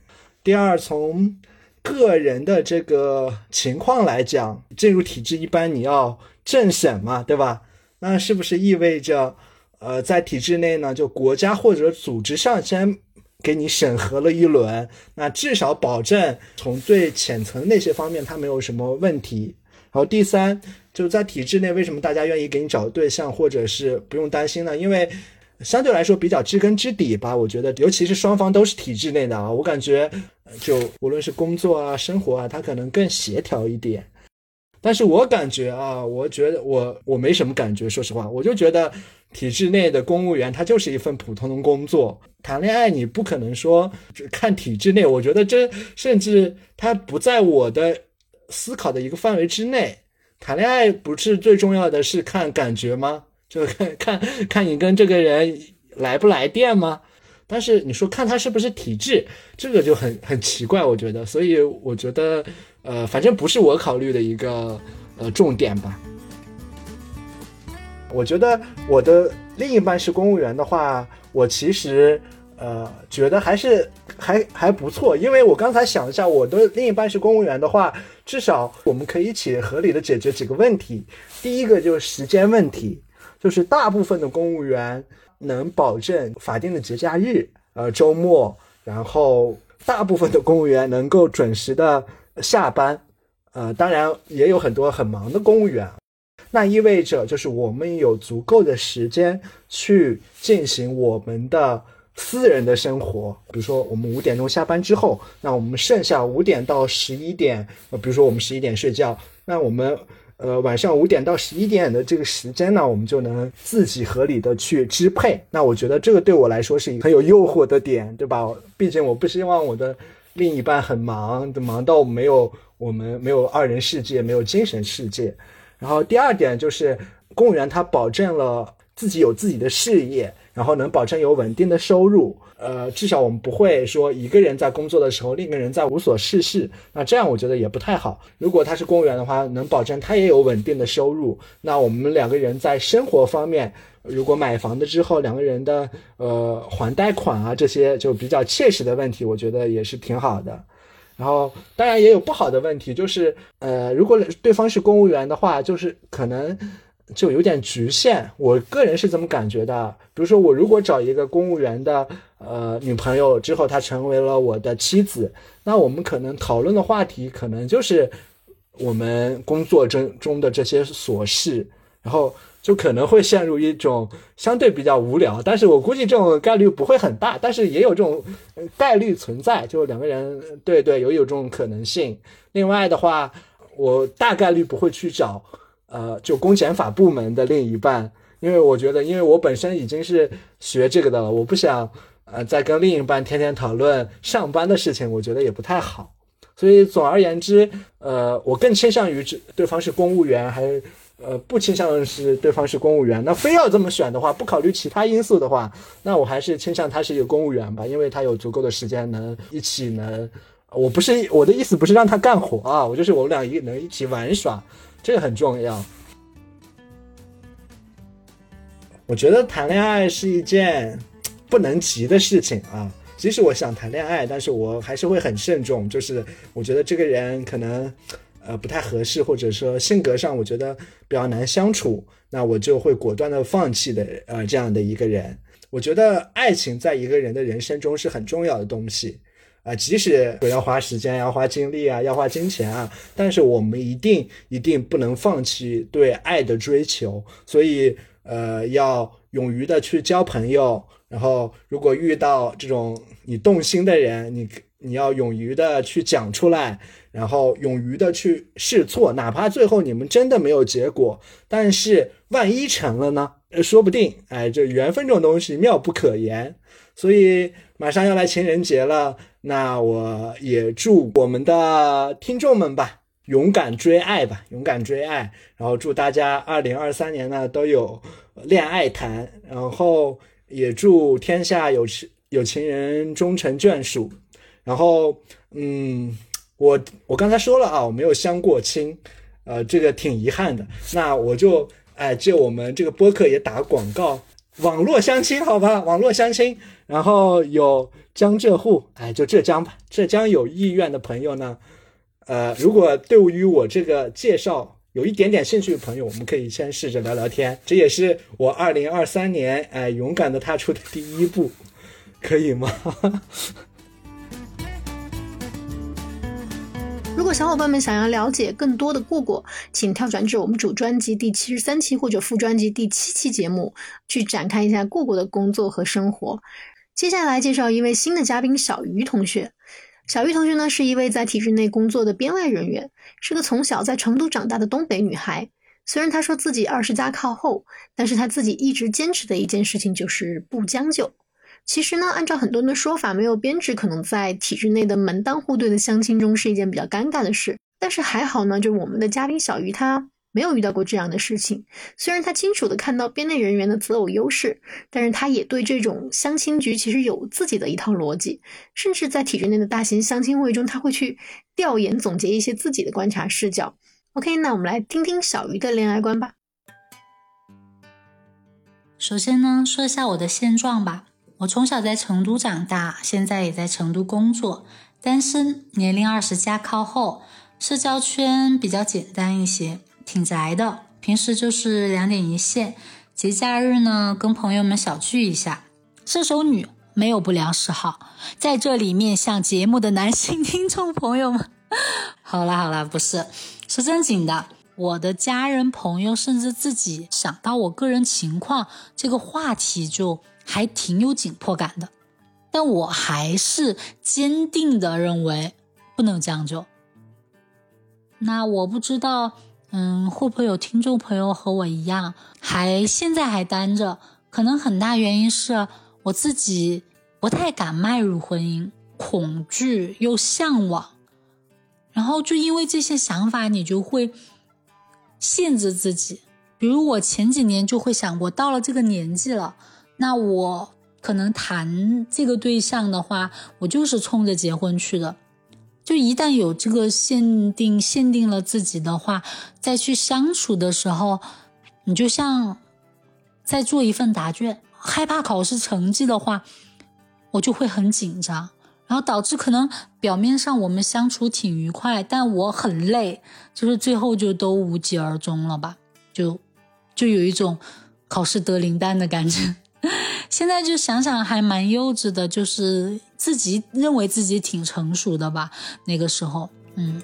第二，从个人的这个情况来讲，进入体制一般你要政审嘛，对吧？那是不是意味着，呃，在体制内呢，就国家或者组织上先给你审核了一轮，那至少保证从最浅层那些方面它没有什么问题。好第三，就是在体制内，为什么大家愿意给你找对象，或者是不用担心呢？因为相对来说比较知根知底吧。我觉得，尤其是双方都是体制内的啊，我感觉就无论是工作啊、生活啊，它可能更协调一点。但是我感觉啊，我觉得我我没什么感觉，说实话，我就觉得体制内的公务员他就是一份普通的工作。谈恋爱你不可能说看体制内，我觉得这甚至他不在我的。思考的一个范围之内，谈恋爱不是最重要的是看感觉吗？就看看看你跟这个人来不来电吗？但是你说看他是不是体质，这个就很很奇怪，我觉得。所以我觉得，呃，反正不是我考虑的一个呃重点吧。我觉得我的另一半是公务员的话，我其实。呃，觉得还是还还不错，因为我刚才想一下，我的另一半是公务员的话，至少我们可以一起合理的解决几个问题。第一个就是时间问题，就是大部分的公务员能保证法定的节假日、呃周末，然后大部分的公务员能够准时的下班，呃，当然也有很多很忙的公务员，那意味着就是我们有足够的时间去进行我们的。私人的生活，比如说我们五点钟下班之后，那我们剩下五点到十一点，呃，比如说我们十一点睡觉，那我们呃晚上五点到十一点的这个时间呢，我们就能自己合理的去支配。那我觉得这个对我来说是一个很有诱惑的点，对吧？毕竟我不希望我的另一半很忙，忙到没有我们没有二人世界，没有精神世界。然后第二点就是公务员他保证了自己有自己的事业。然后能保证有稳定的收入，呃，至少我们不会说一个人在工作的时候，另一个人在无所事事。那这样我觉得也不太好。如果他是公务员的话，能保证他也有稳定的收入，那我们两个人在生活方面，如果买房子之后，两个人的呃还贷款啊这些就比较切实的问题，我觉得也是挺好的。然后当然也有不好的问题，就是呃，如果对方是公务员的话，就是可能。就有点局限，我个人是这么感觉的。比如说，我如果找一个公务员的呃女朋友之后，她成为了我的妻子，那我们可能讨论的话题可能就是我们工作中中的这些琐事，然后就可能会陷入一种相对比较无聊。但是我估计这种概率不会很大，但是也有这种概率存在，就两个人对对有有这种可能性。另外的话，我大概率不会去找。呃，就公检法部门的另一半，因为我觉得，因为我本身已经是学这个的了，我不想呃再跟另一半天天讨论上班的事情，我觉得也不太好。所以总而言之，呃，我更倾向于对方是公务员，还呃，不倾向是对方是公务员。那非要这么选的话，不考虑其他因素的话，那我还是倾向他是一个公务员吧，因为他有足够的时间能一起能。我不是我的意思，不是让他干活啊，我就是我们俩一能一起玩耍，这个很重要。我觉得谈恋爱是一件 不能急的事情啊。即使我想谈恋爱，但是我还是会很慎重。就是我觉得这个人可能呃不太合适，或者说性格上我觉得比较难相处，那我就会果断的放弃的。呃，这样的一个人，我觉得爱情在一个人的人生中是很重要的东西。啊，即使我要花时间、要花精力啊，要花金钱啊，但是我们一定一定不能放弃对爱的追求。所以，呃，要勇于的去交朋友。然后，如果遇到这种你动心的人，你你要勇于的去讲出来，然后勇于的去试错，哪怕最后你们真的没有结果，但是万一成了呢？说不定，哎，这缘分这种东西妙不可言。所以马上要来情人节了。那我也祝我们的听众们吧，勇敢追爱吧，勇敢追爱。然后祝大家二零二三年呢都有恋爱谈，然后也祝天下有情有情人终成眷属。然后，嗯，我我刚才说了啊，我没有相过亲，呃，这个挺遗憾的。那我就哎借我们这个播客也打广告，网络相亲好吧，网络相亲，然后有。江浙沪，哎，就浙江吧。浙江有意愿的朋友呢，呃，如果对于我这个介绍有一点点兴趣的朋友，我们可以先试着聊聊天。这也是我二零二三年哎勇敢的踏出的第一步，可以吗？如果小伙伴们想要了解更多的过过，请跳转至我们主专辑第七十三期或者副专辑第七期节目，去展开一下过过的工作和生活。接下来介绍一位新的嘉宾小鱼同学。小鱼同学呢，是一位在体制内工作的编外人员，是个从小在成都长大的东北女孩。虽然她说自己二十加靠后，但是她自己一直坚持的一件事情就是不将就。其实呢，按照很多人的说法，没有编制可能在体制内的门当户对的相亲中是一件比较尴尬的事。但是还好呢，就是我们的嘉宾小鱼他。没有遇到过这样的事情，虽然他清楚的看到编内人员的择偶优势，但是他也对这种相亲局其实有自己的一套逻辑，甚至在体制内的大型相亲会中，他会去调研总结一些自己的观察视角。OK，那我们来听听小鱼的恋爱观吧。首先呢，说一下我的现状吧。我从小在成都长大，现在也在成都工作，单身，年龄二十加靠后，社交圈比较简单一些。挺宅的，平时就是两点一线，节假日呢跟朋友们小聚一下。射手女没有不良嗜好，在这里面向节目的男性听众朋友们，好啦好啦，不是，是正经的。我的家人朋友甚至自己想到我个人情况，这个话题就还挺有紧迫感的。但我还是坚定的认为不能将就。那我不知道。嗯，会不会有听众朋友和我一样，还现在还单着？可能很大原因是我自己不太敢迈入婚姻，恐惧又向往，然后就因为这些想法，你就会限制自己。比如我前几年就会想，我到了这个年纪了，那我可能谈这个对象的话，我就是冲着结婚去的。就一旦有这个限定，限定了自己的话，再去相处的时候，你就像在做一份答卷，害怕考试成绩的话，我就会很紧张，然后导致可能表面上我们相处挺愉快，但我很累，就是最后就都无疾而终了吧，就就有一种考试得零蛋的感觉。现在就想想还蛮幼稚的，就是自己认为自己挺成熟的吧。那个时候，嗯，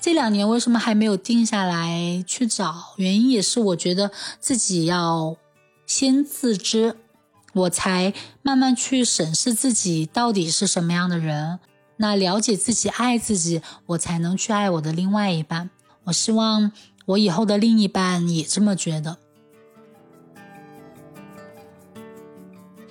这两年为什么还没有定下来去找？原因也是我觉得自己要先自知，我才慢慢去审视自己到底是什么样的人。那了解自己，爱自己，我才能去爱我的另外一半。我希望我以后的另一半也这么觉得。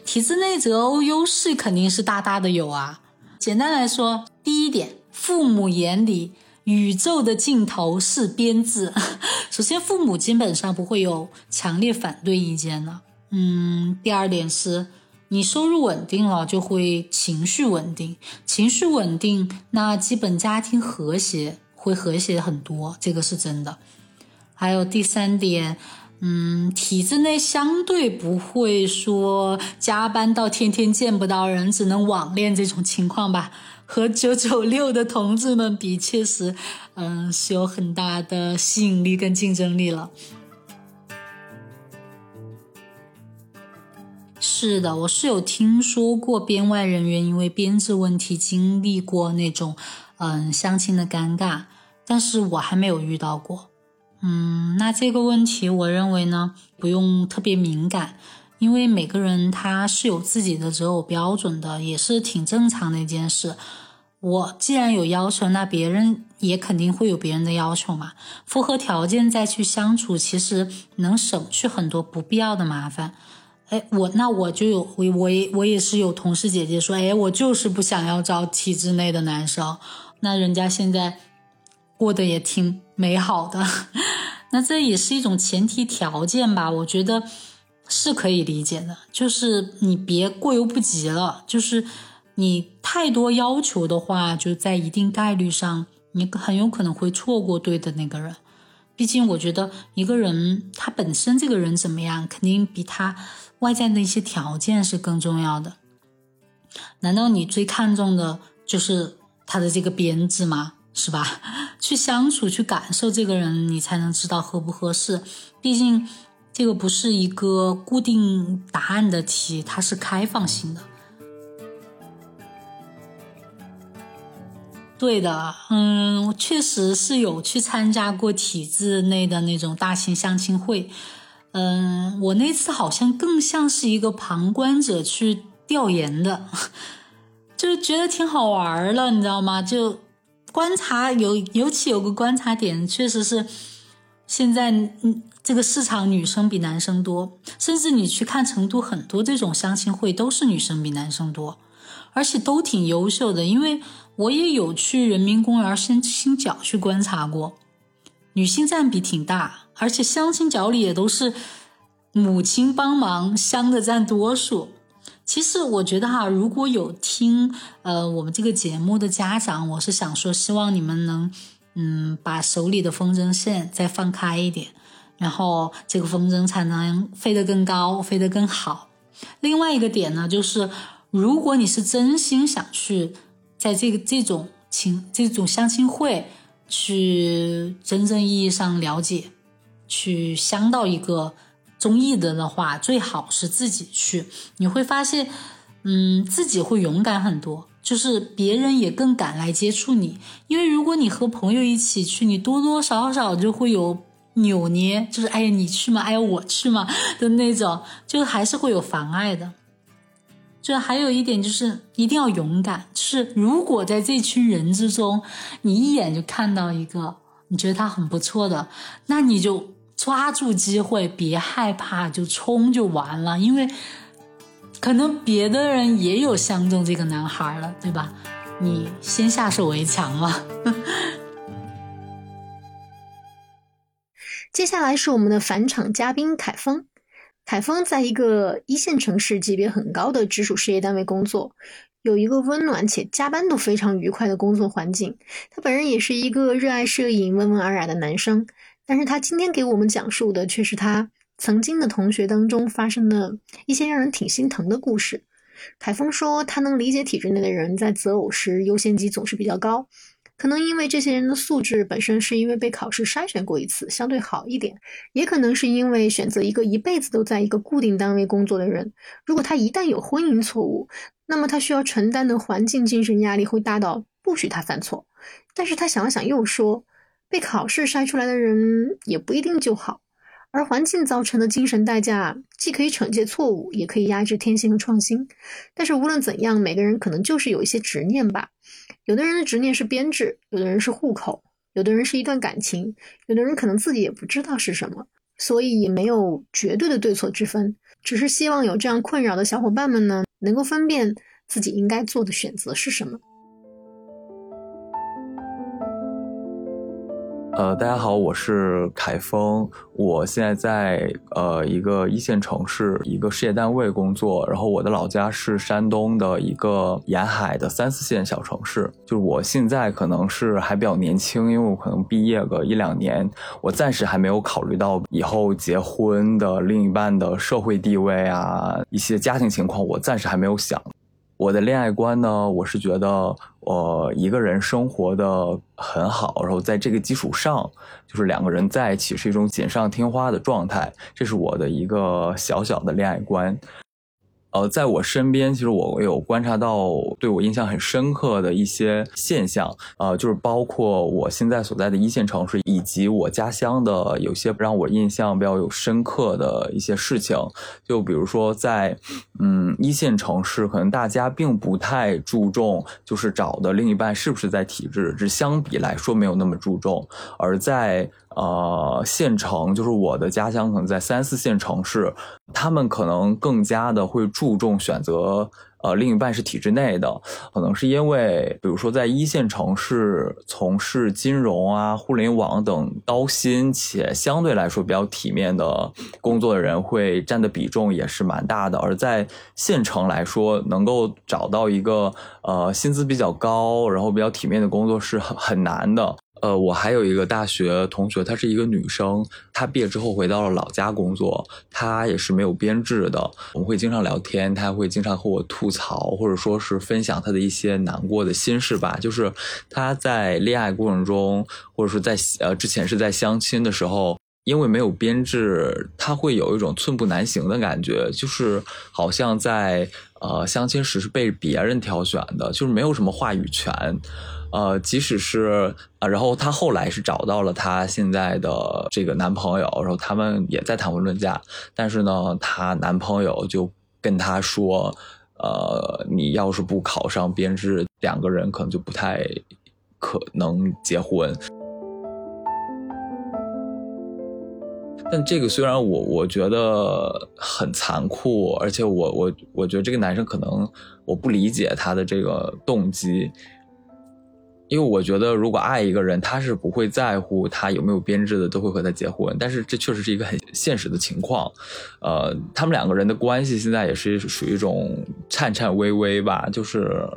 体制内择偶优势肯定是大大的有啊。简单来说，第一点，父母眼里宇宙的尽头是编制。首先，父母基本上不会有强烈反对意见的。嗯，第二点是，你收入稳定了，就会情绪稳定，情绪稳定，那基本家庭和谐会和谐很多，这个是真的。还有第三点。嗯，体制内相对不会说加班到天天见不到人，只能网恋这种情况吧。和九九六的同志们比，确实，嗯，是有很大的吸引力跟竞争力了。是的，我是有听说过编外人员因为编制问题经历过那种，嗯，相亲的尴尬，但是我还没有遇到过。嗯，那这个问题，我认为呢，不用特别敏感，因为每个人他是有自己的择偶标准的，也是挺正常的一件事。我既然有要求，那别人也肯定会有别人的要求嘛。符合条件再去相处，其实能省去很多不必要的麻烦。哎，我那我就有我我也我也是有同事姐姐说，哎，我就是不想要找体制内的男生，那人家现在过得也挺美好的。那这也是一种前提条件吧，我觉得是可以理解的。就是你别过犹不及了，就是你太多要求的话，就在一定概率上，你很有可能会错过对的那个人。毕竟，我觉得一个人他本身这个人怎么样，肯定比他外在的一些条件是更重要的。难道你最看重的就是他的这个编制吗？是吧？去相处，去感受这个人，你才能知道合不合适。毕竟，这个不是一个固定答案的题，它是开放性的。对的，嗯，我确实是有去参加过体制内的那种大型相亲会。嗯，我那次好像更像是一个旁观者去调研的，就觉得挺好玩了，你知道吗？就。观察有，尤其有个观察点，确实是现在嗯，这个市场女生比男生多，甚至你去看成都很多这种相亲会，都是女生比男生多，而且都挺优秀的。因为我也有去人民公园相亲角去观察过，女性占比挺大，而且相亲角里也都是母亲帮忙相的占多数。其实我觉得哈，如果有听呃我们这个节目的家长，我是想说，希望你们能嗯把手里的风筝线再放开一点，然后这个风筝才能飞得更高，飞得更好。另外一个点呢，就是如果你是真心想去在这个这种亲这种相亲会去真正意义上了解，去相到一个。中意的的话，最好是自己去，你会发现，嗯，自己会勇敢很多，就是别人也更敢来接触你。因为如果你和朋友一起去，你多多少少就会有扭捏，就是哎呀你去吗？哎呀我去吗？的那种，就还是会有妨碍的。就还有一点就是一定要勇敢，就是如果在这群人之中，你一眼就看到一个你觉得他很不错的，那你就。抓住机会，别害怕，就冲就完了。因为可能别的人也有相中这个男孩了，对吧？你先下手为强了。接下来是我们的返场嘉宾凯峰。凯峰在一个一线城市级别很高的直属事业单位工作，有一个温暖且加班都非常愉快的工作环境。他本人也是一个热爱摄影、温文尔雅的男生。但是他今天给我们讲述的却是他曾经的同学当中发生的一些让人挺心疼的故事。凯峰说，他能理解体制内的人在择偶时优先级总是比较高，可能因为这些人的素质本身是因为被考试筛选过一次，相对好一点，也可能是因为选择一个一辈子都在一个固定单位工作的人，如果他一旦有婚姻错误，那么他需要承担的环境精神压力会大到不许他犯错。但是他想了想又说。被考试筛出来的人也不一定就好，而环境造成的精神代价，既可以惩戒错误，也可以压制天性和创新。但是无论怎样，每个人可能就是有一些执念吧。有的人的执念是编制，有的人是户口，有的人是一段感情，有的人可能自己也不知道是什么。所以也没有绝对的对错之分，只是希望有这样困扰的小伙伴们呢，能够分辨自己应该做的选择是什么。呃，大家好，我是凯峰，我现在在呃一个一线城市一个事业单位工作，然后我的老家是山东的一个沿海的三四线小城市。就是我现在可能是还比较年轻，因为我可能毕业个一两年，我暂时还没有考虑到以后结婚的另一半的社会地位啊，一些家庭情况，我暂时还没有想。我的恋爱观呢，我是觉得，我一个人生活的很好，然后在这个基础上，就是两个人在一起是一种锦上添花的状态，这是我的一个小小的恋爱观。呃，在我身边，其实我有观察到对我印象很深刻的一些现象，呃，就是包括我现在所在的一线城市，以及我家乡的有些让我印象比较有深刻的一些事情。就比如说在，嗯，一线城市，可能大家并不太注重，就是找的另一半是不是在体制，只相比来说没有那么注重，而在。呃，县城就是我的家乡，可能在三四线城市，他们可能更加的会注重选择，呃，另一半是体制内的，可能是因为，比如说在一线城市从事金融啊、互联网等高薪且相对来说比较体面的工作的人会占的比重也是蛮大的，而在县城来说，能够找到一个呃薪资比较高，然后比较体面的工作是很很难的。呃，我还有一个大学同学，她是一个女生，她毕业之后回到了老家工作，她也是没有编制的。我们会经常聊天，她会经常和我吐槽，或者说是分享她的一些难过的心事吧。就是她在恋爱过程中，或者说在呃之前是在相亲的时候，因为没有编制，她会有一种寸步难行的感觉，就是好像在呃相亲时是被别人挑选的，就是没有什么话语权。呃，即使是啊，然后她后来是找到了她现在的这个男朋友，然后他们也在谈婚论嫁，但是呢，她男朋友就跟她说，呃，你要是不考上编制，两个人可能就不太可能结婚。但这个虽然我我觉得很残酷，而且我我我觉得这个男生可能我不理解他的这个动机。因为我觉得，如果爱一个人，他是不会在乎他有没有编制的，都会和他结婚。但是这确实是一个很现实的情况，呃，他们两个人的关系现在也是属于一种颤颤巍巍吧，就是，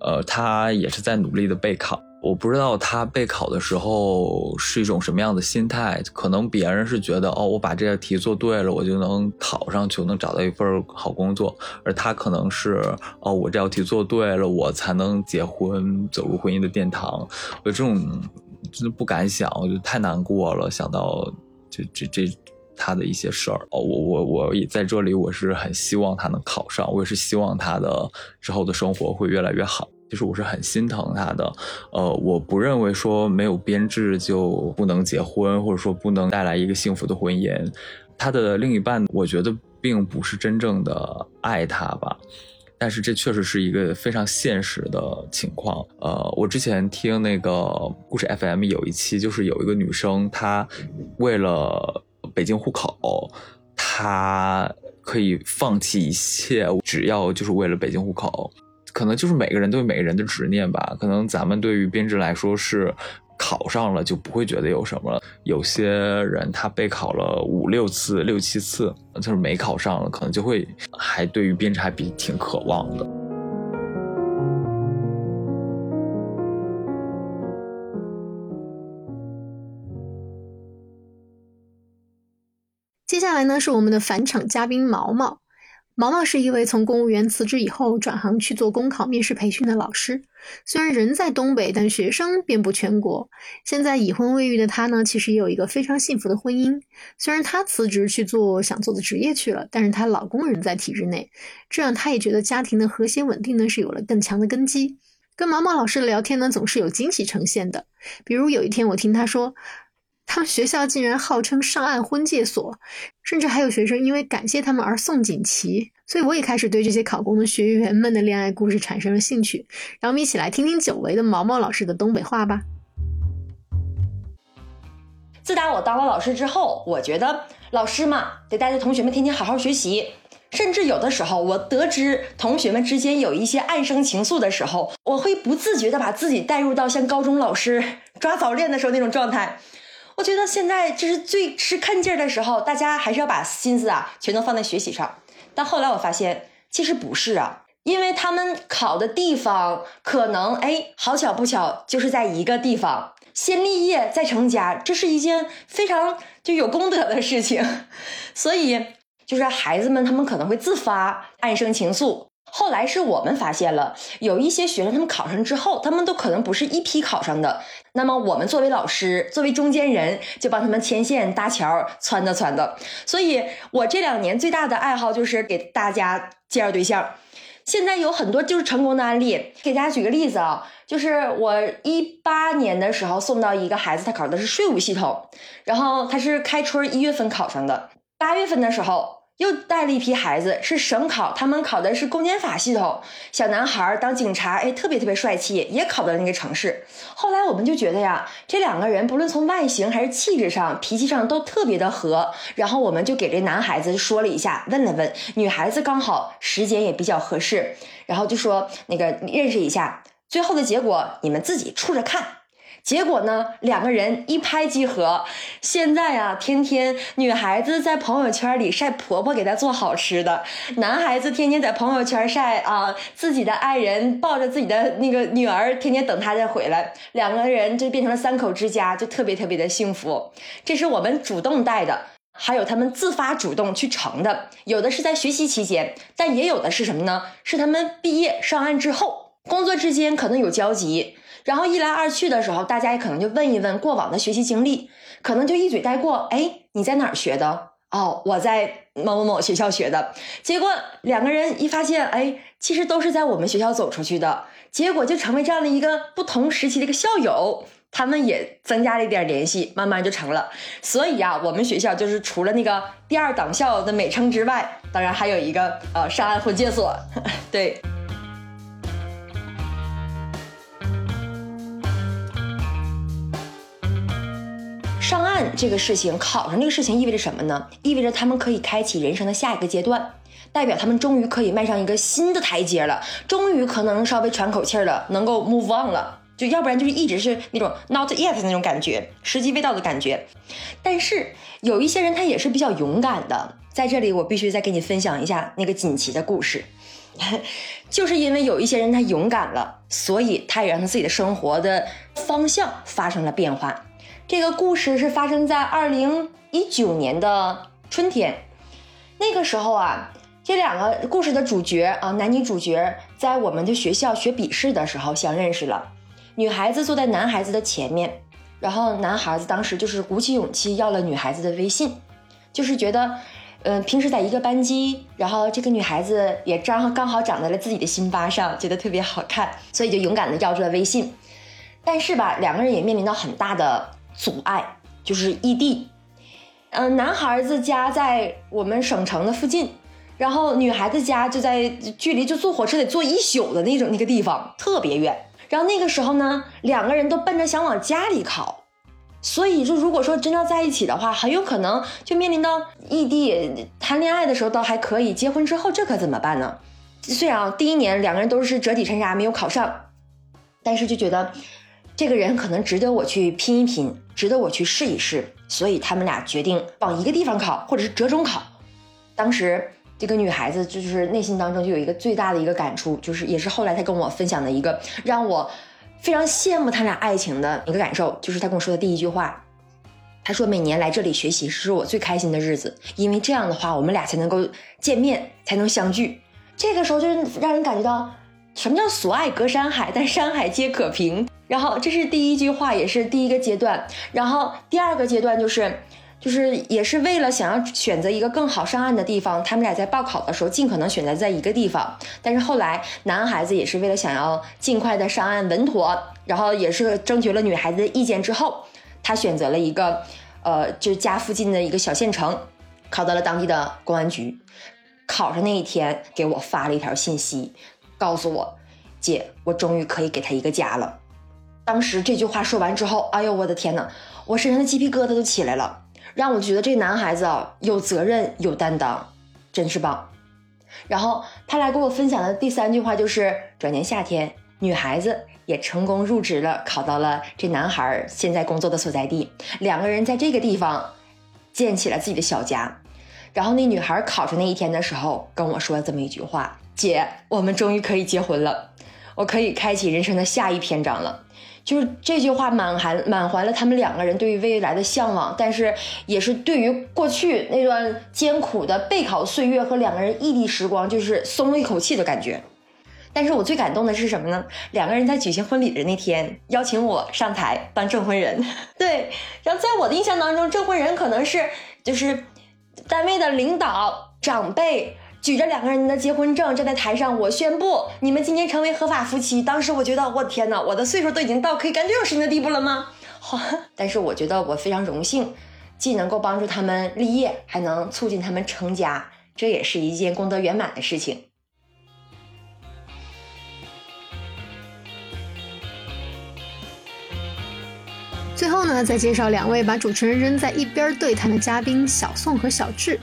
呃，他也是在努力的备考。我不知道他备考的时候是一种什么样的心态，可能别人是觉得哦，我把这道题做对了，我就能考上去，能找到一份好工作，而他可能是哦，我这道题做对了，我才能结婚，走入婚姻的殿堂。我这种真的不敢想，我觉得太难过了，想到这这这他的一些事儿。哦，我我我也在这里，我是很希望他能考上，我也是希望他的之后的生活会越来越好。其实我是很心疼他的，呃，我不认为说没有编制就不能结婚，或者说不能带来一个幸福的婚姻。他的另一半，我觉得并不是真正的爱他吧，但是这确实是一个非常现实的情况。呃，我之前听那个故事 FM 有一期，就是有一个女生，她为了北京户口，她可以放弃一切，只要就是为了北京户口。可能就是每个人对每个人的执念吧。可能咱们对于编制来说是考上了就不会觉得有什么了。有些人他备考了五六次、六七次，就是没考上了，可能就会还对于编制还比挺渴望的。接下来呢是我们的返场嘉宾毛毛。毛毛是一位从公务员辞职以后转行去做公考面试培训的老师。虽然人在东北，但学生遍布全国。现在已婚未育的他呢，其实也有一个非常幸福的婚姻。虽然他辞职去做想做的职业去了，但是她老公仍在体制内，这样她也觉得家庭的和谐稳定呢是有了更强的根基。跟毛毛老师的聊天呢，总是有惊喜呈现的。比如有一天，我听他说。他们学校竟然号称上岸婚介所，甚至还有学生因为感谢他们而送锦旗。所以我也开始对这些考公的学员们的恋爱故事产生了兴趣。让我们一起来听听久违的毛毛老师的东北话吧。自打我当了老师之后，我觉得老师嘛，得带着同学们天天好好学习。甚至有的时候，我得知同学们之间有一些暗生情愫的时候，我会不自觉的把自己带入到像高中老师抓早恋的时候那种状态。我觉得现在这是最吃看劲儿的时候，大家还是要把心思啊全都放在学习上。但后来我发现，其实不是啊。因为他们考的地方可能哎，好巧不巧就是在一个地方，先立业再成家，这是一件非常就有功德的事情，所以就是孩子们他们可能会自发暗生情愫。后来是我们发现了，有一些学生他们考上之后，他们都可能不是一批考上的，那么我们作为老师，作为中间人，就帮他们牵线搭桥，撺掇撺掇。所以我这两年最大的爱好就是给大家介绍对象。现在有很多就是成功的案例，给大家举个例子啊，就是我一八年的时候送到一个孩子，他考的是税务系统，然后他是开春一月份考上的，八月份的时候。又带了一批孩子，是省考，他们考的是公检法系统。小男孩当警察，哎，特别特别帅气，也考到了那个城市。后来我们就觉得呀，这两个人不论从外形还是气质上、脾气上都特别的合。然后我们就给这男孩子说了一下，问了问女孩子，刚好时间也比较合适，然后就说那个认识一下。最后的结果你们自己处着看。结果呢，两个人一拍即合。现在啊，天天女孩子在朋友圈里晒婆婆给她做好吃的，男孩子天天在朋友圈晒啊自己的爱人抱着自己的那个女儿，天天等他再回来。两个人就变成了三口之家，就特别特别的幸福。这是我们主动带的，还有他们自发主动去成的。有的是在学习期间，但也有的是什么呢？是他们毕业上岸之后，工作之间可能有交集。然后一来二去的时候，大家也可能就问一问过往的学习经历，可能就一嘴带过。哎，你在哪儿学的？哦，我在某某某学校学的。结果两个人一发现，哎，其实都是在我们学校走出去的。结果就成为这样的一个不同时期的一个校友，他们也增加了一点联系，慢慢就成了。所以啊，我们学校就是除了那个第二党校的美称之外，当然还有一个呃上岸婚介所，对。上岸这个事情，考上这个事情意味着什么呢？意味着他们可以开启人生的下一个阶段，代表他们终于可以迈上一个新的台阶了，终于可能稍微喘口气了，能够 move on 了。就要不然就是一直是那种 not yet 那种感觉，时机未到的感觉。但是有一些人他也是比较勇敢的，在这里我必须再给你分享一下那个锦旗的故事，就是因为有一些人他勇敢了，所以他也让他自己的生活的方向发生了变化。这个故事是发生在二零一九年的春天，那个时候啊，这两个故事的主角啊，男女主角在我们的学校学笔试的时候相认识了。女孩子坐在男孩子的前面，然后男孩子当时就是鼓起勇气要了女孩子的微信，就是觉得，嗯，平时在一个班级，然后这个女孩子也刚刚好长在了自己的心巴上，觉得特别好看，所以就勇敢的要住了微信。但是吧，两个人也面临到很大的。阻碍就是异地，嗯，男孩子家在我们省城的附近，然后女孩子家就在距离就坐火车得坐一宿的那种那个地方，特别远。然后那个时候呢，两个人都奔着想往家里考，所以就如果说真要在一起的话，很有可能就面临到异地。谈恋爱的时候倒还可以，结婚之后这可怎么办呢？虽然第一年两个人都是折戟沉沙没有考上，但是就觉得。这个人可能值得我去拼一拼，值得我去试一试，所以他们俩决定往一个地方考，或者是折中考。当时这个女孩子就是内心当中就有一个最大的一个感触，就是也是后来她跟我分享的一个让我非常羡慕他俩爱情的一个感受，就是她跟我说的第一句话，她说每年来这里学习是我最开心的日子，因为这样的话我们俩才能够见面，才能相聚。这个时候就是让人感觉到什么叫所爱隔山海，但山海皆可平。然后这是第一句话，也是第一个阶段。然后第二个阶段就是，就是也是为了想要选择一个更好上岸的地方，他们俩在报考的时候尽可能选择在一个地方。但是后来男孩子也是为了想要尽快的上岸稳妥，然后也是征求了女孩子的意见之后，他选择了一个，呃，就是家附近的一个小县城，考到了当地的公安局。考上那一天，给我发了一条信息，告诉我，姐，我终于可以给他一个家了。当时这句话说完之后，哎呦我的天呐，我身上的鸡皮疙瘩都起来了，让我觉得这男孩子啊有责任有担当，真是棒。然后他来给我分享的第三句话就是：转年夏天，女孩子也成功入职了，考到了这男孩现在工作的所在地，两个人在这个地方建起了自己的小家。然后那女孩考上那一天的时候跟我说了这么一句话：“姐，我们终于可以结婚了，我可以开启人生的下一篇章了。”就是这句话满含满怀了他们两个人对于未来的向往，但是也是对于过去那段艰苦的备考岁月和两个人异地时光，就是松了一口气的感觉。但是我最感动的是什么呢？两个人在举行婚礼的那天，邀请我上台当证婚人。对，然后在我的印象当中，证婚人可能是就是单位的领导长辈。举着两个人的结婚证站在台上，我宣布你们今天成为合法夫妻。当时我觉得，我天哪，我的岁数都已经到可以干这种事情的地步了吗？好，但是我觉得我非常荣幸，既能够帮助他们立业，还能促进他们成家，这也是一件功德圆满的事情。最后呢，再介绍两位把主持人扔在一边对谈的嘉宾小宋和小智。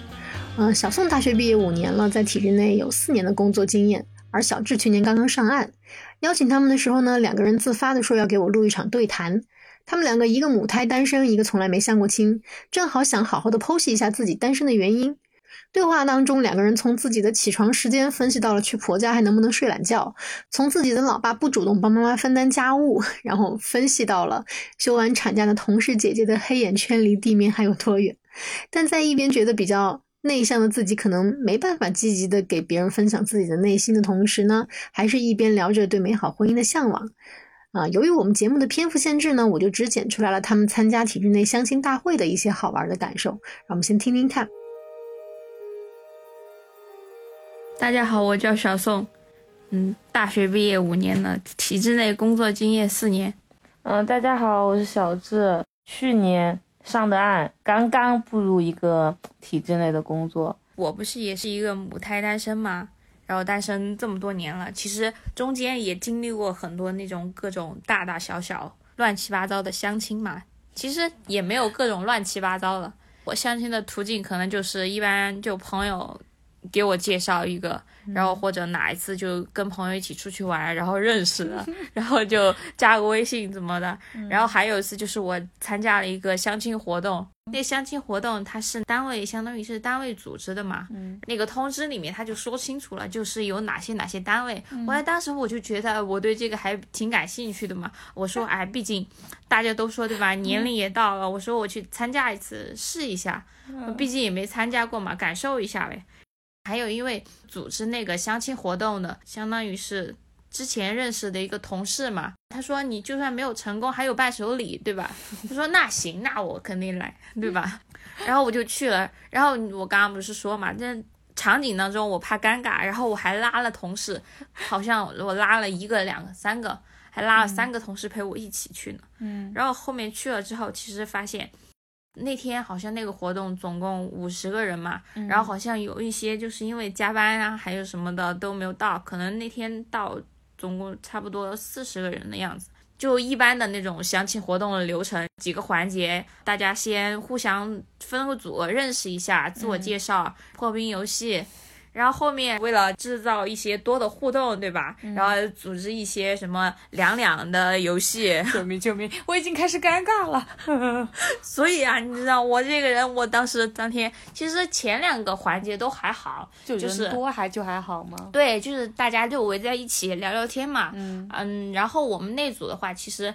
嗯，小宋大学毕业五年了，在体制内有四年的工作经验，而小智去年刚刚上岸。邀请他们的时候呢，两个人自发的说要给我录一场对谈。他们两个一个母胎单身，一个从来没相过亲，正好想好好的剖析一下自己单身的原因。对话当中，两个人从自己的起床时间分析到了去婆家还能不能睡懒觉，从自己的老爸不主动帮妈妈分担家务，然后分析到了休完产假的同事姐姐的黑眼圈离地面还有多远。但在一边觉得比较。内向的自己可能没办法积极的给别人分享自己的内心的同时呢，还是一边聊着对美好婚姻的向往。啊，由于我们节目的篇幅限制呢，我就只剪出来了他们参加体制内相亲大会的一些好玩的感受。让我们先听听看。大家好，我叫小宋，嗯，大学毕业五年了，体制内工作经验四年。嗯，大家好，我是小智，去年。上的岸，刚刚步入一个体制内的工作。我不是也是一个母胎单身吗？然后单身这么多年了，其实中间也经历过很多那种各种大大小小、乱七八糟的相亲嘛。其实也没有各种乱七八糟的，我相亲的途径可能就是一般就朋友给我介绍一个。然后或者哪一次就跟朋友一起出去玩，然后认识了，然后就加个微信怎么的。然后还有一次就是我参加了一个相亲活动，那相亲活动它是单位相当于是单位组织的嘛，那个通知里面他就说清楚了，就是有哪些哪些单位。后来当时我就觉得我对这个还挺感兴趣的嘛，我说 哎，毕竟大家都说对吧，年龄也到了，我说我去参加一次试一下，毕竟也没参加过嘛，感受一下呗。还有，因为组织那个相亲活动的，相当于是之前认识的一个同事嘛。他说你就算没有成功，还有伴手礼，对吧？他说那行，那我肯定来，对吧？然后我就去了。然后我刚刚不是说嘛，这场景当中我怕尴尬，然后我还拉了同事，好像我拉了一个、两个、三个，还拉了三个同事陪我一起去呢。嗯。然后后面去了之后，其实发现。那天好像那个活动总共五十个人嘛，然后好像有一些就是因为加班啊，还有什么的都没有到，可能那天到总共差不多四十个人的样子。就一般的那种相亲活动的流程，几个环节，大家先互相分个组认识一下，自我介绍，破冰游戏。然后后面为了制造一些多的互动，对吧？然后组织一些什么两两的游戏。救命救命！我已经开始尴尬了。所以啊，你知道我这个人，我当时当天其实前两个环节都还好，就是多还就还好吗？对，就是大家就围在一起聊聊天嘛。嗯嗯，然后我们那组的话，其实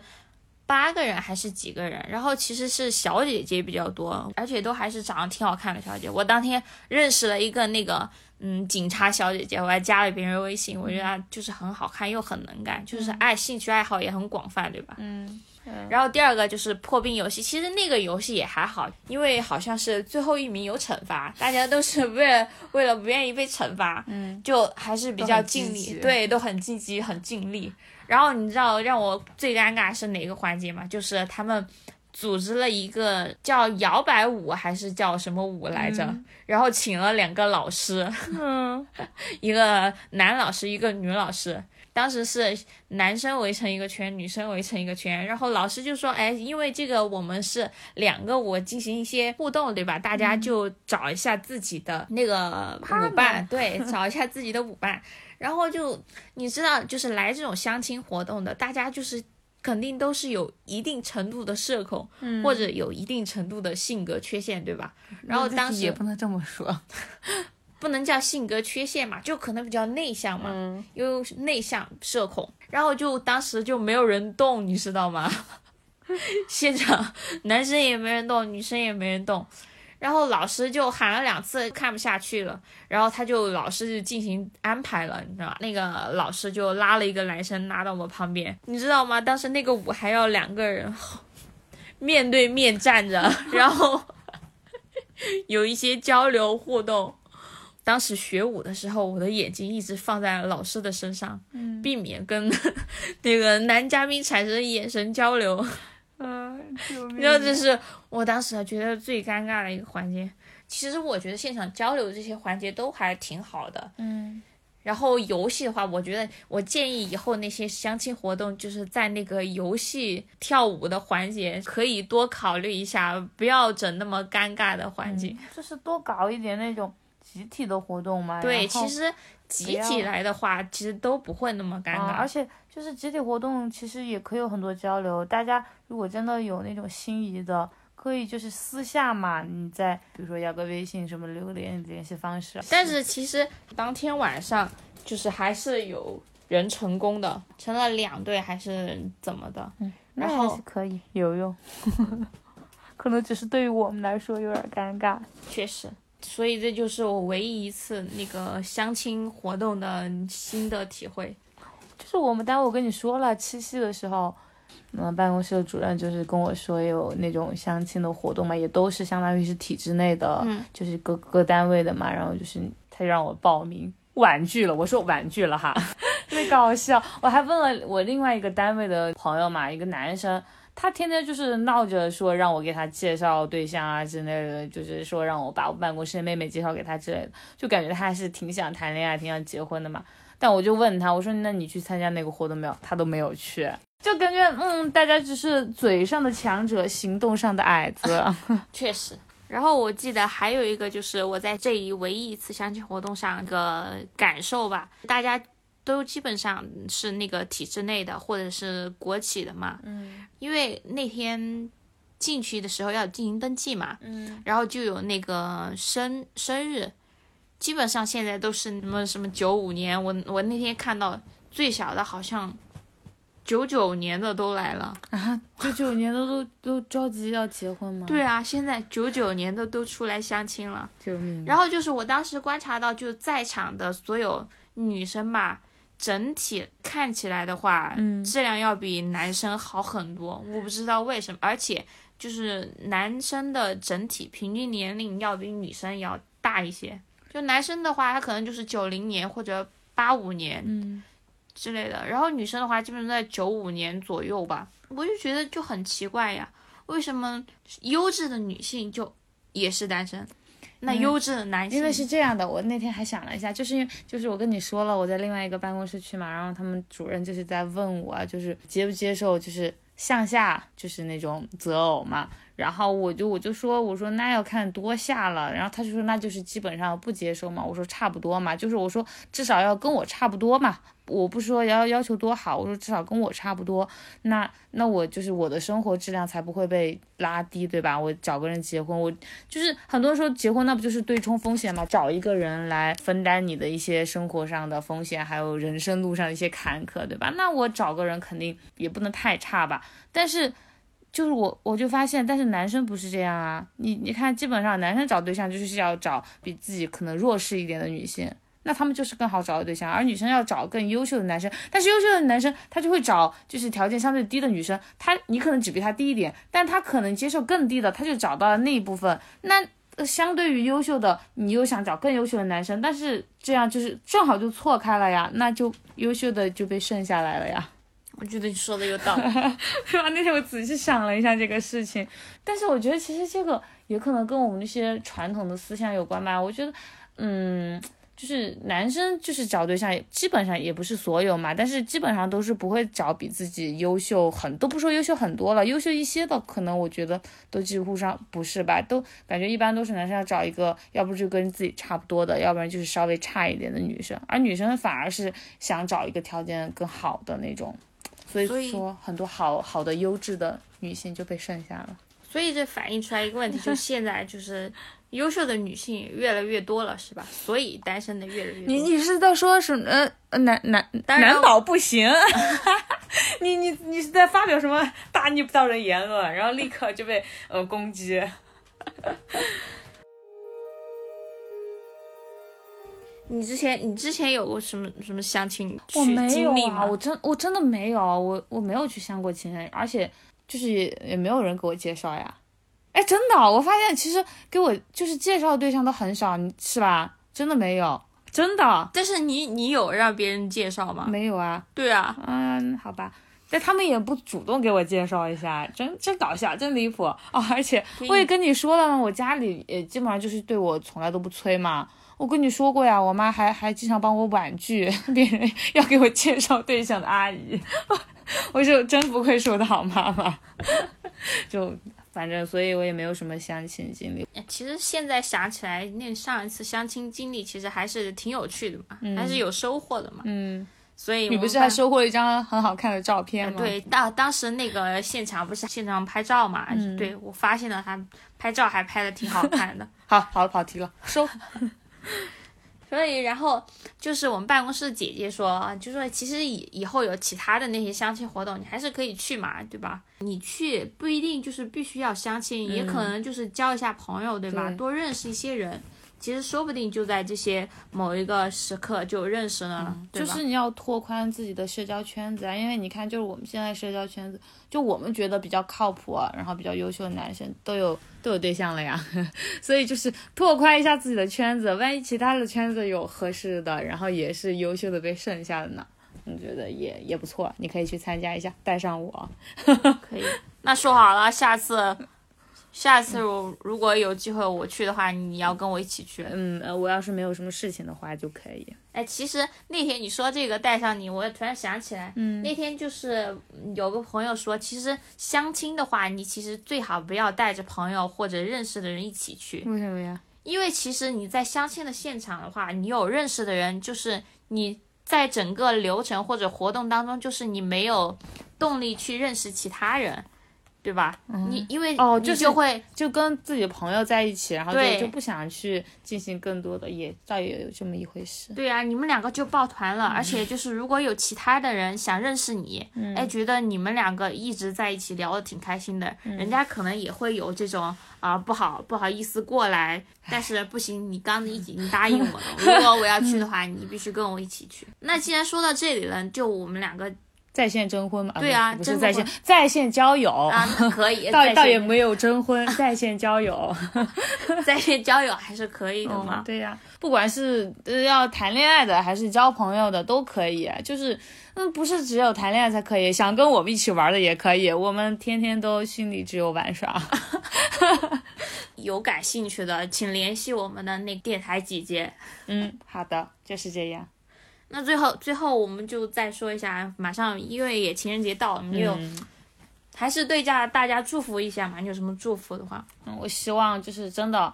八个人还是几个人，然后其实是小姐姐比较多，而且都还是长得挺好看的小姐。我当天认识了一个那个。嗯，警察小姐姐，我还加了别人微信，我觉得她就是很好看又很能干，就是爱兴趣爱好也很广泛，对吧？嗯。然后第二个就是破冰游戏，其实那个游戏也还好，因为好像是最后一名有惩罚，大家都是为了为了不愿意被惩罚，嗯，就还是比较尽力，对，都很积极很尽力。然后你知道让我最尴尬是哪个环节吗？就是他们。组织了一个叫摇摆舞还是叫什么舞来着？然后请了两个老师，嗯，一个男老师，一个女老师。当时是男生围成一个圈，女生围成一个圈，然后老师就说，哎，因为这个我们是两个舞进行一些互动，对吧？大家就找一下自己的那个舞伴，对，找一下自己的舞伴。然后就你知道，就是来这种相亲活动的，大家就是肯定都是有一定程度的社恐，嗯。或者有一定程度的性格缺陷，对吧？然后当时也不能这么说，不能叫性格缺陷嘛，就可能比较内向嘛，又是内向社恐，然后就当时就没有人动，你知道吗？现场男生也没人动，女生也没人动，然后老师就喊了两次，看不下去了，然后他就老师就进行安排了，你知道吧？那个老师就拉了一个男生拉到我旁边，你知道吗？当时那个舞还要两个人 面对面站着，然后 有一些交流互动。当时学舞的时候，我的眼睛一直放在老师的身上，嗯避免跟 那个男嘉宾产生眼神交流。嗯，救命然后这是我当时觉得最尴尬的一个环节。其实我觉得现场交流这些环节都还挺好的。嗯，然后游戏的话，我觉得我建议以后那些相亲活动，就是在那个游戏跳舞的环节，可以多考虑一下，不要整那么尴尬的环节。就是多搞一点那种集体的活动嘛。对，其实集体来的话，其实都不会那么尴尬。啊，而且就是集体活动，其实也可以有很多交流。大家如果真的有那种心仪的，可以就是私下嘛，你再比如说要个微信什么留个联联系方式。但是其实当天晚上就是还是有人成功的，成了两对还是怎么的？嗯，然那还后是可以有用，可能只是对于我们来说有点尴尬。确实，所以这就是我唯一一次那个相亲活动的新的体会。就是我们单位，我跟你说了，七夕的时候，嗯，办公室的主任就是跟我说有那种相亲的活动嘛，也都是相当于是体制内的，嗯就是各各单位的嘛，然后就是他让我报名，婉拒了，我说婉拒了哈，特别搞笑。我还问了我另外一个单位的朋友嘛，一个男生。他天天就是闹着说让我给他介绍对象啊之类的，就是说让我把我办公室的妹妹介绍给他之类的，就感觉他还是挺想谈恋爱、挺想结婚的嘛。但我就问他，我说那你去参加那个活动没有？他都没有去，就感觉嗯，大家只是嘴上的强者，行动上的矮子。确实。然后我记得还有一个就是我在这一唯一一次相亲活动上一个感受吧，大家都基本上是那个体制内的或者是国企的嘛，嗯因为那天进去的时候要进行登记嘛，嗯然后就有那个生生日，基本上现在都是什么什么九五年，我我那天看到最小的好像九九年的都来了。啊，九九年的都都着急要结婚吗？对，啊，现在九九年的都出来相亲了。救命！然后就是我当时观察到，就在场的所有女生吧，整体看起来的话，嗯质量要比男生好很多。我不知道为什么，而且就是男生的整体平均年龄要比女生要大一些。就男生的话，他可能就是九零年或者八五年嗯之类的，然后女生的话，基本上在九五年左右吧。我就觉得就很奇怪呀，为什么优质的女性就也是单身，那嗯。优质的男性因为是这样的，我那天还想了一下，就是因为就是我跟你说了，我在另外一个办公室去嘛，然后他们主任就是在问我啊，就是接不接受就是向下就是那种择偶嘛，然后我就我就说我说那要看多下了，然后他就说那就是基本上不接受嘛，我说差不多嘛，就是我说至少要跟我差不多嘛，我不说要要求多好，我说至少跟我差不多，那那我就是我的生活质量才不会被拉低，对吧？我找个人结婚，我就是很多人说结婚那不就是对冲风险嘛？找一个人来分担你的一些生活上的风险，还有人生路上的一些坎坷，对吧？那我找个人肯定也不能太差吧？但是就是我我就发现，但是男生不是这样啊。你你看，基本上男生找对象就是要找比自己可能弱势一点的女性。那他们就是更好找的对象，而女生要找更优秀的男生，但是优秀的男生他就会找就是条件相对低的女生，他你可能只比他低一点，但他可能接受更低的，他就找到了那一部分。那相对于优秀的，你又想找更优秀的男生，但是这样就是正好就错开了呀，那就优秀的就被剩下来了呀。我觉得你说的有道理。对吧？那天我仔细想了一下这个事情，但是我觉得其实这个也可能跟我们那些传统的思想有关吧。我觉得，嗯，就是男生就是找对象，基本上也不是所有嘛，但是基本上都是不会找比自己优秀很都不说优秀很多了，优秀一些的，可能我觉得都几乎上不是吧，都感觉一般都是男生要找一个，要不就跟自己差不多的，要不然就是稍微差一点的女生，而女生反而是想找一个条件更好的那种，所以说很多好好的优质的女性就被剩下了。所以这反映出来一个问题，就是现在就是优秀的女性越来越多了，是吧？所以单身的越来越多。你你是在说什么？呃，男男男宝不行？你你你是在发表什么大逆不道的言论？然后立刻就被呃攻击。你之前你之前有过什么什么相亲我没有啊，我真我真的没有，我我没有去相过亲，而且。就是也也没有人给我介绍呀，哎，真的，我发现其实给我就是介绍的对象都很少，是吧？真的没有，真的。但是你你有让别人介绍吗？没有啊。对啊，嗯，好吧，但他们也不主动给我介绍一下，真真搞笑，真离谱哦！而且我也跟你说了嘛，我家里也基本上就是对我从来都不催嘛。我跟你说过呀，我妈还还经常帮我婉拒 别人要给我介绍对象的阿姨。我就真不愧是我的好妈妈，就反正，所以我也没有什么相亲经历。其实现在想起来，那上一次相亲经历其实还是挺有趣的嘛，还是有收获的嘛。嗯，所以你不是还收获了一张很好看的照片吗？对，当当时那个现场不是现场拍照嘛？对我发现了他拍照还拍的挺好看的。好，好了，跑题了，收。所以，然后就是我们办公室姐姐说，就说其实以以后有其他的那些相亲活动，你还是可以去嘛，对吧？你去不一定就是必须要相亲，也可能就是交一下朋友，对吧？多认识一些人。其实说不定就在这些某一个时刻就认识了，就是你要拓宽自己的社交圈子啊，因为你看，就是我们现在社交圈子，就我们觉得比较靠谱，然后比较优秀的男生都有都有对象了呀，所以就是拓宽一下自己的圈子，万一其他的圈子有合适的，然后也是优秀的被剩下的呢，我觉得也也不错，你可以去参加一下，带上我，可以，那说好了，下次。下次如如果有机会我去的话，你要跟我一起去。嗯，呃，我要是没有什么事情的话就可以。哎，其实那天你说这个带上你，我也突然想起来，嗯，那天就是有个朋友说，其实相亲的话，你其实最好不要带着朋友或者认识的人一起去。为什么呀？因为其实你在相亲的现场的话，你有认识的人，就是你在整个流程或者活动当中，就是你没有动力去认识其他人。对吧？你因为哦，就会就跟自己的朋友在一起，然后就就不想去进行更多的，也倒也有这么一回事。对啊，你们两个就抱团了，而且就是如果有其他的人想认识你，哎，觉得你们两个一直在一起聊的挺开心的，人家可能也会有这种啊不好不好意思过来，但是不行，你刚已经答应我了，如果我要去的话，你必须跟我一起去。那既然说到这里了，就我们两个。在线征婚嘛？对啊，不是在线在线交友啊，可以。倒倒也没有征婚，在线交友，在线交友还是可以的嘛？对呀，不管是要谈恋爱的还是交朋友的都可以，就是嗯，不是只有谈恋爱才可以，想跟我们一起玩的也可以，我们天天都心里只有玩耍。有感兴趣的，请联系我们的那电台姐姐。嗯，好的，就是这样。那最后，最后我们就再说一下，马上因为也情人节到了，你有还是对家大家祝福一下嘛？你有什么祝福的话？嗯，我希望就是真的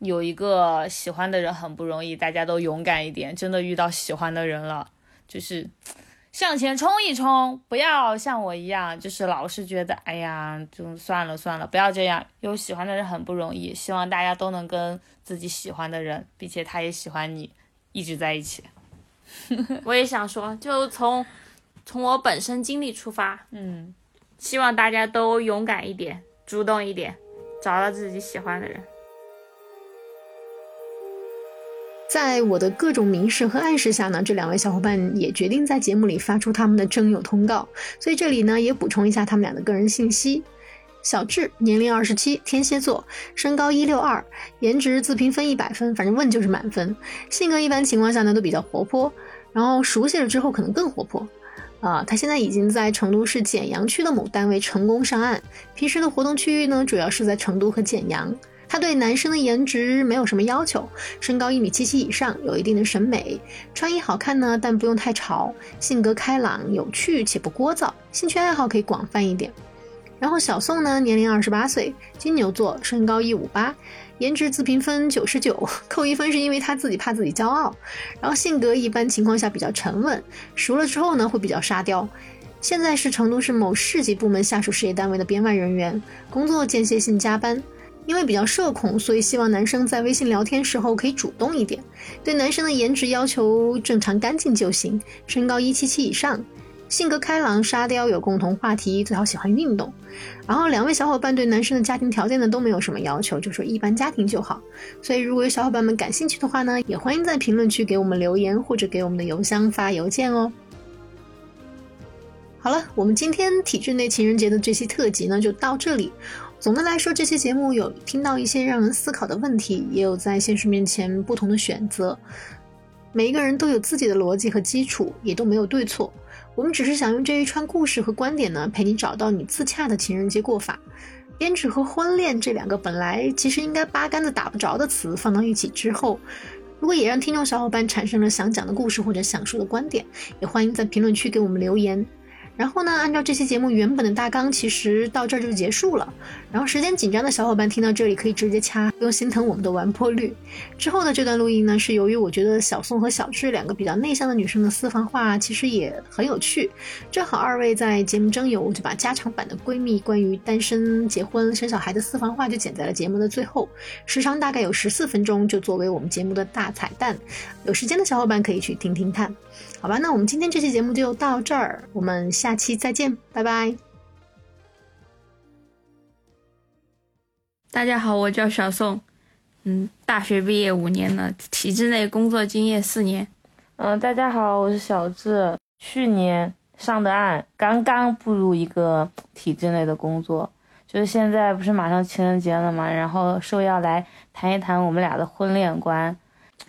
有一个喜欢的人很不容易，大家都勇敢一点，真的遇到喜欢的人了，就是向前冲一冲，不要像我一样，就是老是觉得哎呀，就算了算了，不要这样。有喜欢的人很不容易，希望大家都能跟自己喜欢的人，并且他也喜欢你，一直在一起。我也想说，就从从我本身经历出发，嗯，希望大家都勇敢一点，主动一点，找到自己喜欢的人。在我的各种明示和暗示下呢，这两位小伙伴也决定在节目里发出他们的征友通告，所以这里呢也补充一下他们俩的个人信息：小智，年龄二十七，天蝎座，身高一六二，颜值自评分一百分，反正问就是满分。性格一般情况下呢都比较活泼。然后熟悉了之后可能更活泼，啊，他现在已经在成都市简阳区的某单位成功上岸。平时的活动区域呢，主要是在成都和简阳。他对男生的颜值没有什么要求，身高一米七七以上，有一定的审美，穿衣好看呢，但不用太潮，性格开朗有趣且不聒噪，兴趣爱好可以广泛一点。然后小宋呢，年龄二十八岁，金牛座，身高一五八，颜值自评分九十九，扣一分是因为他自己怕自己骄傲。然后性格一般情况下比较沉稳，熟了之后呢会比较沙雕。现在是成都市某市级部门下属事业单位的编外人员，工作间歇性加班。因为比较社恐，所以希望男生在微信聊天时候可以主动一点。对男生的颜值要求正常干净就行，身高一七七以上。性格开朗沙雕，有共同话题，最好喜欢运动。然后两位小伙伴对男生的家庭条件呢都没有什么要求，就说一般家庭就好。所以如果有小伙伴们感兴趣的话呢，也欢迎在评论区给我们留言，或者给我们的邮箱发邮件哦。好了，我们今天体制内情人节的这期特辑呢就到这里。总的来说，这期节目有听到一些让人思考的问题，也有在现实面前不同的选择。每一个人都有自己的逻辑和基础，也都没有对错。我们只是想用这一串故事和观点呢，陪你找到你自洽的情人节过法。编制和婚恋这两个本来其实应该八竿子打不着的词放到一起之后，如果也让听众小伙伴产生了想讲的故事或者想说的观点，也欢迎在评论区给我们留言。然后呢，按照这期节目原本的大纲，其实到这儿就结束了。然后时间紧张的小伙伴听到这里可以直接掐，不用心疼我们的完播率。之后的这段录音呢，是由于我觉得小宋和小智两个比较内向的女生的私房话其实也很有趣，正好二位在节目征友，我就把加长版的闺蜜关于单身、结婚、生小孩的私房话就剪在了节目的最后，时长大概有十四分钟，就作为我们节目的大彩蛋。有时间的小伙伴可以去听听看。好吧，那我们今天这期节目就到这儿，我们下期再见，拜拜。大家好，我叫小宋，嗯，大学毕业五年了，体制内工作经验四年。嗯，大家好，我是小智，去年上的岸，刚刚步入一个体制内的工作，就是现在不是马上情人节了嘛，然后受邀来谈一谈我们俩的婚恋观。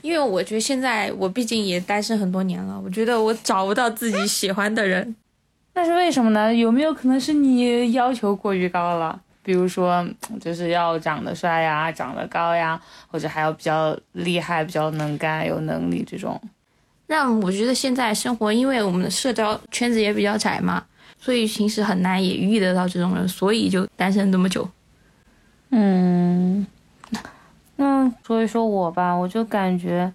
因为我觉得现在我毕竟也单身很多年了，我觉得我找不到自己喜欢的人，那是为什么呢？有没有可能是你要求过于高了？比如说，就是要长得帅呀，长得高呀，或者还要比较厉害、比较能干、有能力这种。那我觉得现在生活，因为我们的社交圈子也比较窄嘛，所以平时很难也遇得到这种人，所以就单身这么久。嗯。那所以说我吧，我就感觉，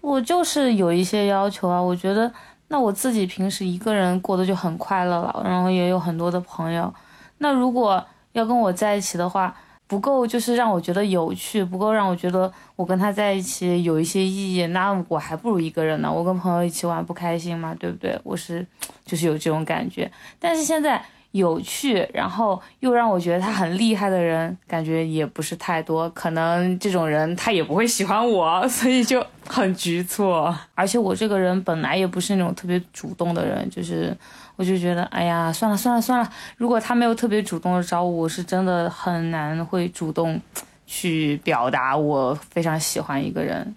我就是有一些要求啊。我觉得，那我自己平时一个人过得就很快乐了，然后也有很多的朋友。那如果要跟我在一起的话，不够就是让我觉得有趣，不够让我觉得我跟他在一起有一些意义，那我还不如一个人呢。我跟朋友一起玩不开心嘛？对不对？我是 就是有这种感觉。但是现在。有趣，然后又让我觉得他很厉害的人，感觉也不是太多。可能这种人他也不会喜欢我，所以就很局促。而且我这个人本来也不是那种特别主动的人，就是我就觉得，哎呀，算了算了算了。如果他没有特别主动的找我，我是真的很难会主动去表达我非常喜欢一个人。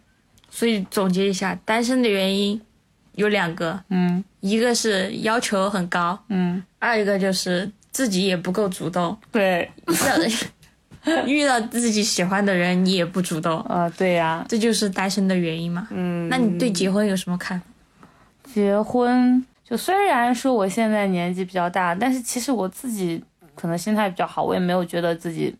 所以总结一下，单身的原因。有两个，嗯，一个是要求很高，嗯，二一个就是自己也不够主动，对，遇到自己喜欢的人你也不主动，啊，对呀，这就是单身的原因嘛，嗯，那你对结婚有什么看法？结婚就虽然说我现在年纪比较大，但是其实我自己可能心态比较好，我也没有觉得自己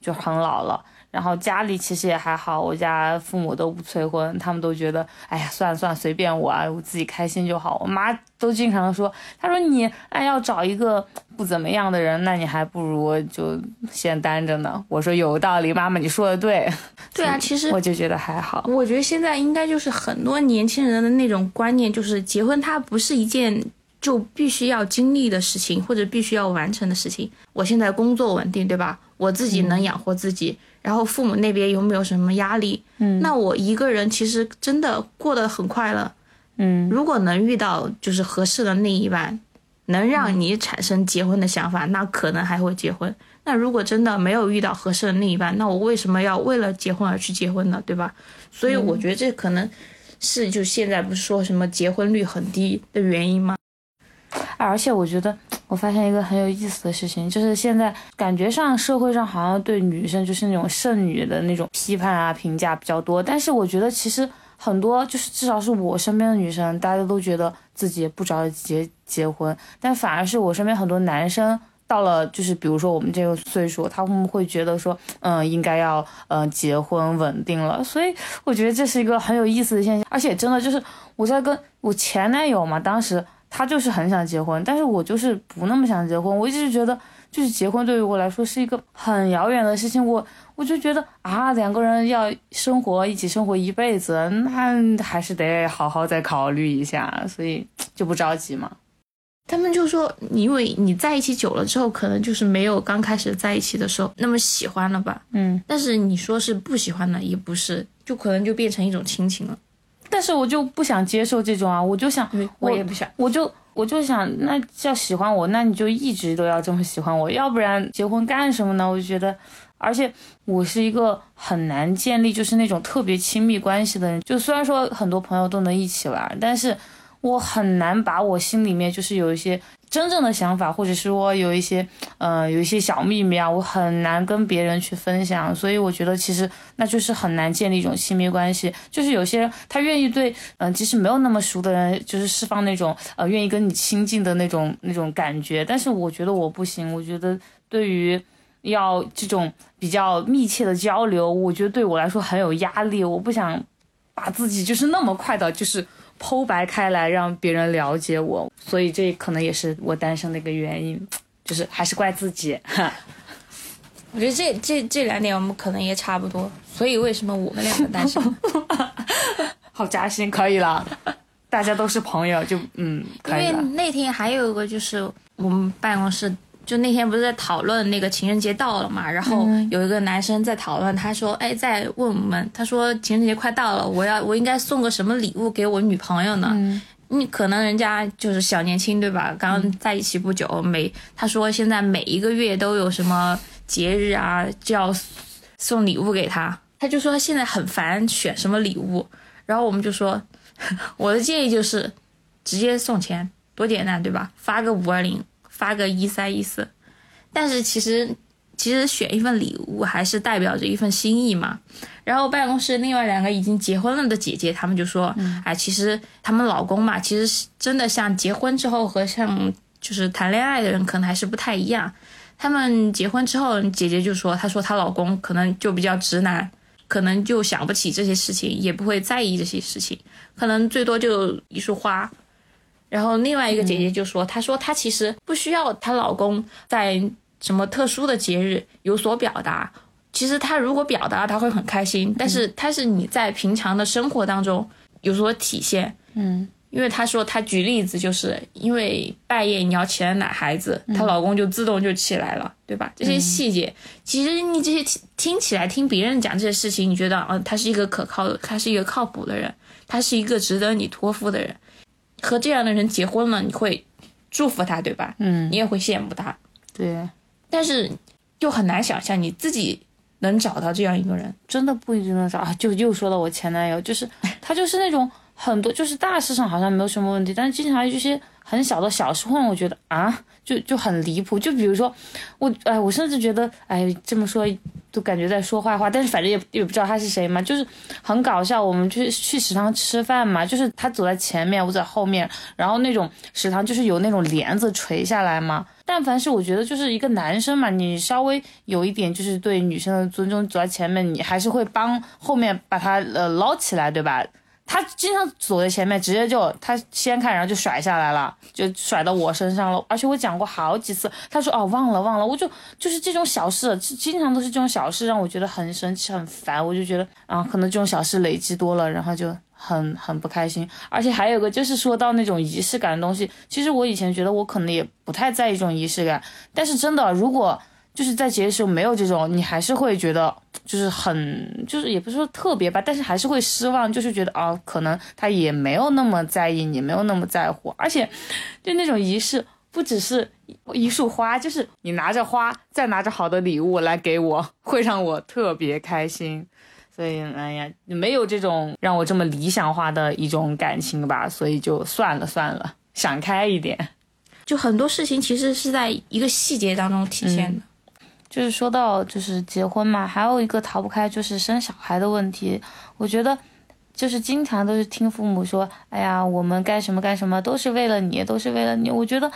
就很老了。然后家里其实也还好，我家父母都不催婚，他们都觉得，哎呀，算了算了，随便我啊，我自己开心就好。我妈都经常说，她说你哎要找一个不怎么样的人，那你还不如就先单着呢。我说有道理，妈妈你说的对。对啊，其实我就觉得还好。我觉得现在应该就是很多年轻人的那种观念，就是结婚它不是一件就必须要经历的事情，或者必须要完成的事情。我现在工作稳定，对吧？我自己能养活自己。然后父母那边有没有什么压力？嗯，那我一个人其实真的过得很快乐。嗯，如果能遇到就是合适的另一半，能让你产生结婚的想法，那可能还会结婚。那如果真的没有遇到合适的另一半，那我为什么要为了结婚而去结婚呢？对吧？所以我觉得这可能是就现在不是说什么结婚率很低的原因吗？而且我觉得我发现一个很有意思的事情，就是现在感觉上社会上好像对女生就是那种剩女的那种批判啊评价比较多，但是我觉得其实很多就是至少是我身边的女生，大家都觉得自己不着急结结婚，但反而是我身边很多男生到了就是比如说我们这个岁数，他们会觉得说，嗯，应该要嗯结婚稳定了，所以我觉得这是一个很有意思的现象，而且真的就是我在跟我前男友嘛，当时。他就是很想结婚，但是我就是不那么想结婚。我一直觉得，就是结婚对于我来说是一个很遥远的事情。我我就觉得啊，两个人要生活一起生活一辈子，那还是得好好再考虑一下，所以 就不着急嘛。他们就说，因为你在一起久了之后，可能就是没有刚开始在一起的时候那么喜欢了吧。嗯，但是你说是不喜欢的，也不是，就可能就变成一种亲情了。但是我就不想接受这种啊，我就想，我也不想，我就我就想，那叫喜欢我，那你就一直都要这么喜欢我，要不然结婚干什么呢？我就觉得，而且我是一个很难建立就是那种特别亲密关系的人，就虽然说很多朋友都能一起玩，但是我很难把我心里面就是有一些。真正的想法，或者是说有一些，呃，有一些小秘密啊，我很难跟别人去分享，所以我觉得其实那就是很难建立一种亲密关系。就是有些人他愿意对，嗯，即使没有那么熟的人，就是释放那种，呃，愿意跟你亲近的那种那种感觉。但是我觉得我不行，我觉得对于要这种比较密切的交流，我觉得对我来说很有压力。我不想把自己就是那么快的，就是。剖白开来，让别人了解我，所以这可能也是我单身的一个原因，就是还是怪自己。我觉得这这这两点我们可能也差不多，所以为什么我们两个单身？好扎心，可以了，大家都是朋友，就嗯，可以了。因为那天还有一个就是我们办公室。就那天不是在讨论那个情人节到了嘛，然后有一个男生在讨论，他说：“哎，在问我们，他说情人节快到了，我要我应该送个什么礼物给我女朋友呢？你可能人家就是小年轻对吧？刚在一起不久，每他说现在每一个月都有什么节日啊，就要送礼物给他。他就说现在很烦选什么礼物，然后我们就说，我的建议就是直接送钱，多简单对吧？发个五二零。”发个一三一四，但是其实其实选一份礼物还是代表着一份心意嘛。然后办公室另外两个已经结婚了的姐姐，她们就说：“嗯哎，其实他们老公嘛，其实是真的像结婚之后和像就是谈恋爱的人可能还是不太一样。他们结婚之后，姐姐就说，她说她老公可能就比较直男，可能就想不起这些事情，也不会在意这些事情，可能最多就一束花。”然后另外一个姐姐就说：“她说她其实不需要她老公在什么特殊的节日有所表达，其实她如果表达，她会很开心。但是她是你在平常的生活当中有所体现，嗯，因为她说她举例子，就是因为半夜你要起来奶孩子，她老公就自动就起来了，对吧？这些细节，其实你这些听听起来听别人讲这些事情，你觉得啊，他是一个可靠的，他是一个靠谱的人，他是一个值得你托付的人。”和这样的人结婚了，你会祝福他，对吧？嗯，你也会羡慕他，对。但是就很难想象你自己能找到这样一个人，真的不一定能找。就又说到我前男友，就是他就是那种很多，就是大事上好像没有什么问题，但是经常一些很小的小时候我觉得啊。就就很离谱，就比如说，我哎，我甚至觉得，哎，这么说都感觉在说坏话，但是反正也也不知道他是谁嘛，就是很搞笑。我们去去食堂吃饭嘛，就是他走在前面，我在后面，然后那种食堂就是有那种帘子垂下来嘛。但凡是我觉得就是一个男生嘛，你稍微有一点就是对女生的尊重，走在前面，你还是会帮后面把他呃捞起来，对吧？他经常走在前面，直接就他先看，然后就甩下来了，就甩到我身上了。而且我讲过好几次，他说哦忘了忘了，我就就是这种小事，经常都是这种小事让我觉得很生气很烦。我就觉得啊，可能这种小事累积多了，然后就很很不开心。而且还有个就是说到那种仪式感的东西，其实我以前觉得我可能也不太在意这种仪式感，但是真的如果。就是在节的时候没有这种，你还是会觉得就是很就是也不是说特别吧，但是还是会失望，就是觉得啊，可能他也没有那么在意你，没有那么在乎，而且就那种仪式不只是一束花，就是你拿着花再拿着好的礼物来给我，会让我特别开心。所以哎呀，没有这种让我这么理想化的一种感情吧，所以就算了算了，想开一点。就很多事情其实是在一个细节当中体现的。就是说到就是结婚嘛，还有一个逃不开就是生小孩的问题。我觉得就是经常都是听父母说，哎呀，我们干什么干什么都是为了你，都是为了你。我觉得。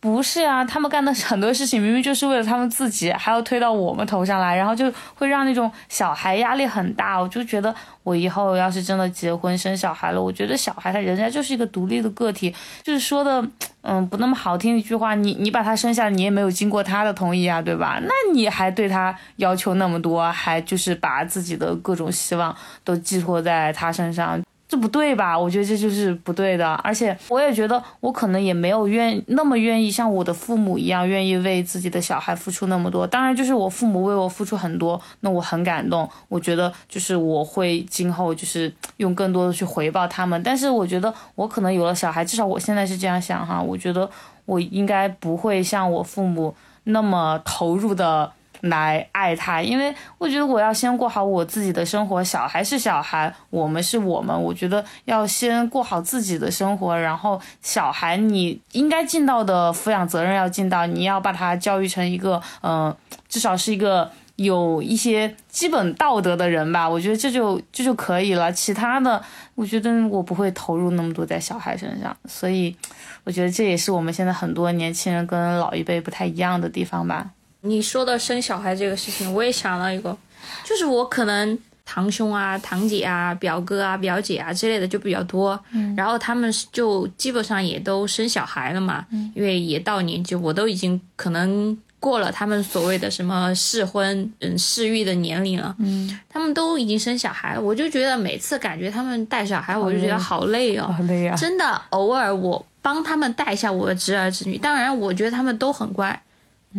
不是啊，他们干的很多事情明明就是为了他们自己，还要推到我们头上来，然后就会让那种小孩压力很大。我就觉得，我以后要是真的结婚生小孩了，我觉得小孩他人家就是一个独立的个体，就是说的，嗯，不那么好听一句话，你 你把他生下，你也没有经过他的同意啊，对吧？那你还对他要求那么多，还就是把自己的各种希望都寄托在他身上。这不对吧？我觉得这就是不对的，而且我也觉得我可能也没有愿那么愿意像我的父母一样愿意为自己的小孩付出那么多。当然，就是我父母为我付出很多，那我很感动。我觉得就是我会今后就是用更多的去回报他们。但是我觉得我可能有了小孩，至少我现在是这样想哈。我觉得我应该不会像我父母那么投入的。来爱他，因为我觉得我要先过好我自己的生活。小孩是小孩，我们是我们。我觉得要先过好自己的生活，然后小孩你应该尽到的抚养责任要尽到，你要把他教育成一个，嗯，至少是一个有一些基本道德的人吧。我觉得这就这就可以了。其他的，我觉得我不会投入那么多在小孩身上。所以，我觉得这也是我们现在很多年轻人跟老一辈不太一样的地方吧。你说的生小孩这个事情，我也想到一个，就是我可能堂兄啊、堂姐啊、表哥啊、表姐啊之类的就比较多，嗯，然后他们就基本上也都生小孩了嘛，嗯，因为也到年纪，我都已经可能过了他们所谓的什么适婚、嗯适育的年龄了，嗯，他们都已经生小孩了，我就觉得每次感觉他们带小孩，我就觉得好累哦，好累啊，真的，偶尔我帮他们带一下我的侄儿侄女，当然我觉得他们都很乖。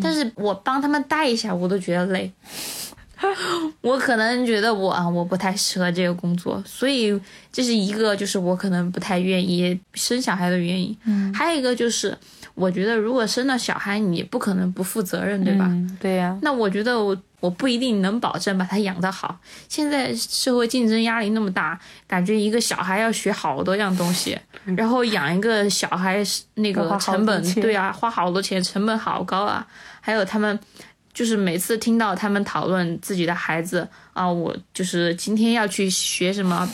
但是我帮他们带一下，我都觉得累。我可能觉得我啊，我不太适合这个工作，所以这是一个，就是我可能不太愿意生小孩的原因。嗯，还有一个就是，我觉得如果生了小孩，你不可能不负责任，对吧？对呀。那我觉得我。我不一定能保证把他养得好。现在社会竞争压力那么大，感觉一个小孩要学好多样东西，然后养一个小孩那个成本，对啊，花好多钱，成本好高啊。还有他们，就是每次听到他们讨论自己的孩子啊，我就是今天要去学什么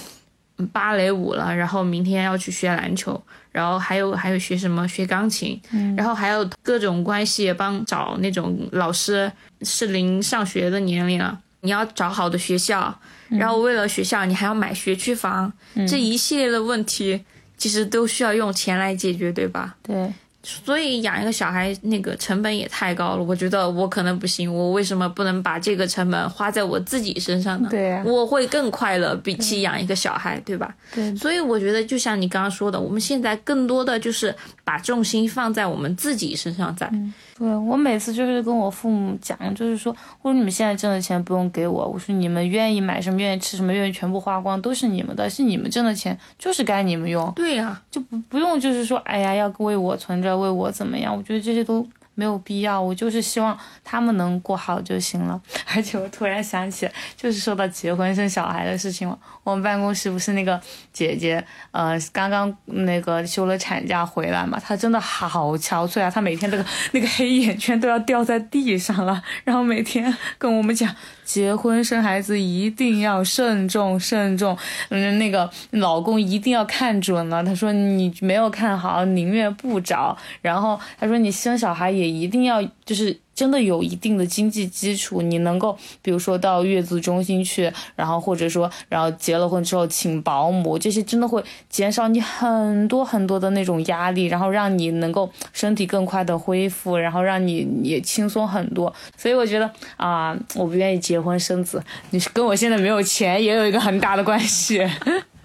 芭蕾舞了，然后明天要去学篮球。然后还有还有学什么学钢琴，然后还有各种关系帮找那种老师适龄上学的年龄了。你要找好的学校，然后为了学校你还要买学区房，这一系列的问题其实都需要用钱来解决，对吧？对。所以养一个小孩那个成本也太高了，我觉得我可能不行。我为什么不能把这个成本花在我自己身上呢？对，我会更快乐，比起养一个小孩，对吧？对。所以我觉得，就像你刚刚说的，我们现在更多的就是把重心放在我们自己身上，在。对我每次就是跟我父母讲，就是说，我说你们现在挣的钱不用给我，我说你们愿意买什么，愿意吃什么，愿意全部花光，都是你们的，是你们挣的钱，就是该你们用。对呀，就不不用就是说，哎呀，要为我存着，为我怎么样？我觉得这些都。没有必要，我就是希望他们能过好就行了。而且我突然想起，就是说到结婚生小孩的事情了。我们办公室不是那个姐姐，呃，刚刚那个休了产假回来嘛，她真的好憔悴啊，她每天那个那个黑眼圈都要掉在地上了，然后每天跟我们讲。结婚生孩子一定要慎重慎重，嗯，那个老公一定要看准了。他说你没有看好，宁愿不找。然后他说你生小孩也一定要就是。真的有一定的经济基础，你能够比如说到月子中心去，然后或者说，然后结了婚之后请保姆，这些真的会减少你很多很多的那种压力，然后让你能够身体更快的恢复，然后让你也轻松很多。所以我觉得啊，我不愿意结婚生子，你跟我现在没有钱也有一个很大的关系。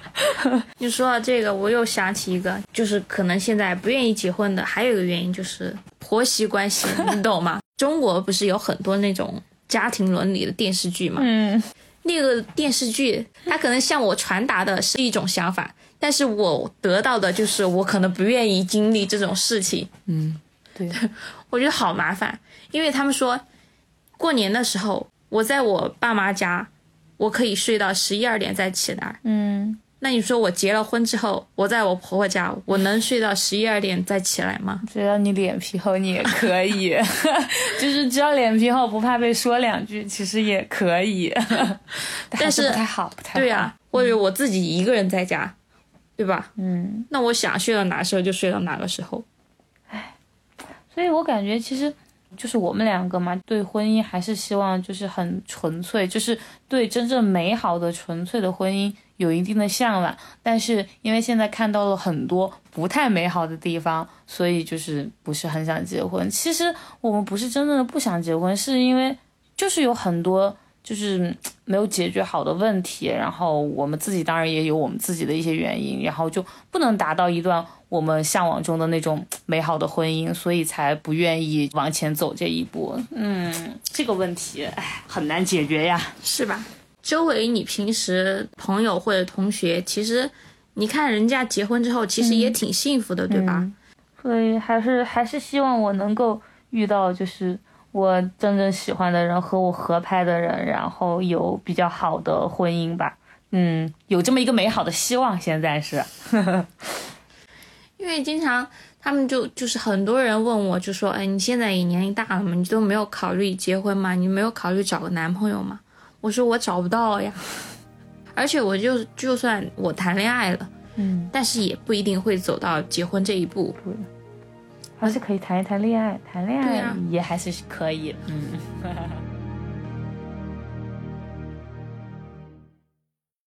你说到这个，我又想起一个，就是可能现在不愿意结婚的，还有一个原因就是婆媳关系，你懂吗？中国不是有很多那种家庭伦理的电视剧嘛？嗯，那个电视剧，它可能向我传达的是一种想法，但是我得到的就是我可能不愿意经历这种事情。嗯，对，我觉得好麻烦，因为他们说过年的时候我在我爸妈家，我可以睡到十一二点再起来。嗯，那你说我结了婚之后，我在我婆婆家，我能睡到十一二点再起来吗？只要你脸皮厚，你也可以，就是只要脸皮厚，不怕被说两句，其实也可以。但是不太好，不太好。对呀、或者我自己一个人在家，对吧？嗯，那我想睡到哪时候就睡到哪个时候。所以我感觉其实就是我们两个嘛，对婚姻还是希望就是很纯粹，就是对真正美好的纯粹的婚姻有一定的向往。但是因为现在看到了很多不太美好的地方，所以就是不是很想结婚。其实我们不是真正的不想结婚，是因为就是有很多。就是 没有解决好的问题，然后我们自己当然也有我们自己的一些原因，然后就不能达到一段我们向往中的那种 美好的婚姻，所以才不愿意往前走这一步。嗯，这个问题哎很难解决呀，是吧？周围你平时朋友或者同学，其实你看人家结婚之后，其实也挺幸福的，对吧？嗯所以还是还是希望我能够遇到就是。我真正喜欢的人和我合拍的人，然后有比较好的婚姻吧，嗯，有这么一个美好的希望。现在是，因为经常他们就就是很多人问我，就说，哎，你现在也年龄大了嘛，你都没有考虑结婚吗？你没有考虑找个男朋友吗？我说我找不到呀，而且我就就算我谈恋爱了，嗯，但是也不一定会走到结婚这一步。对。还是可以谈一谈恋爱，谈恋爱也还是可以，嗯。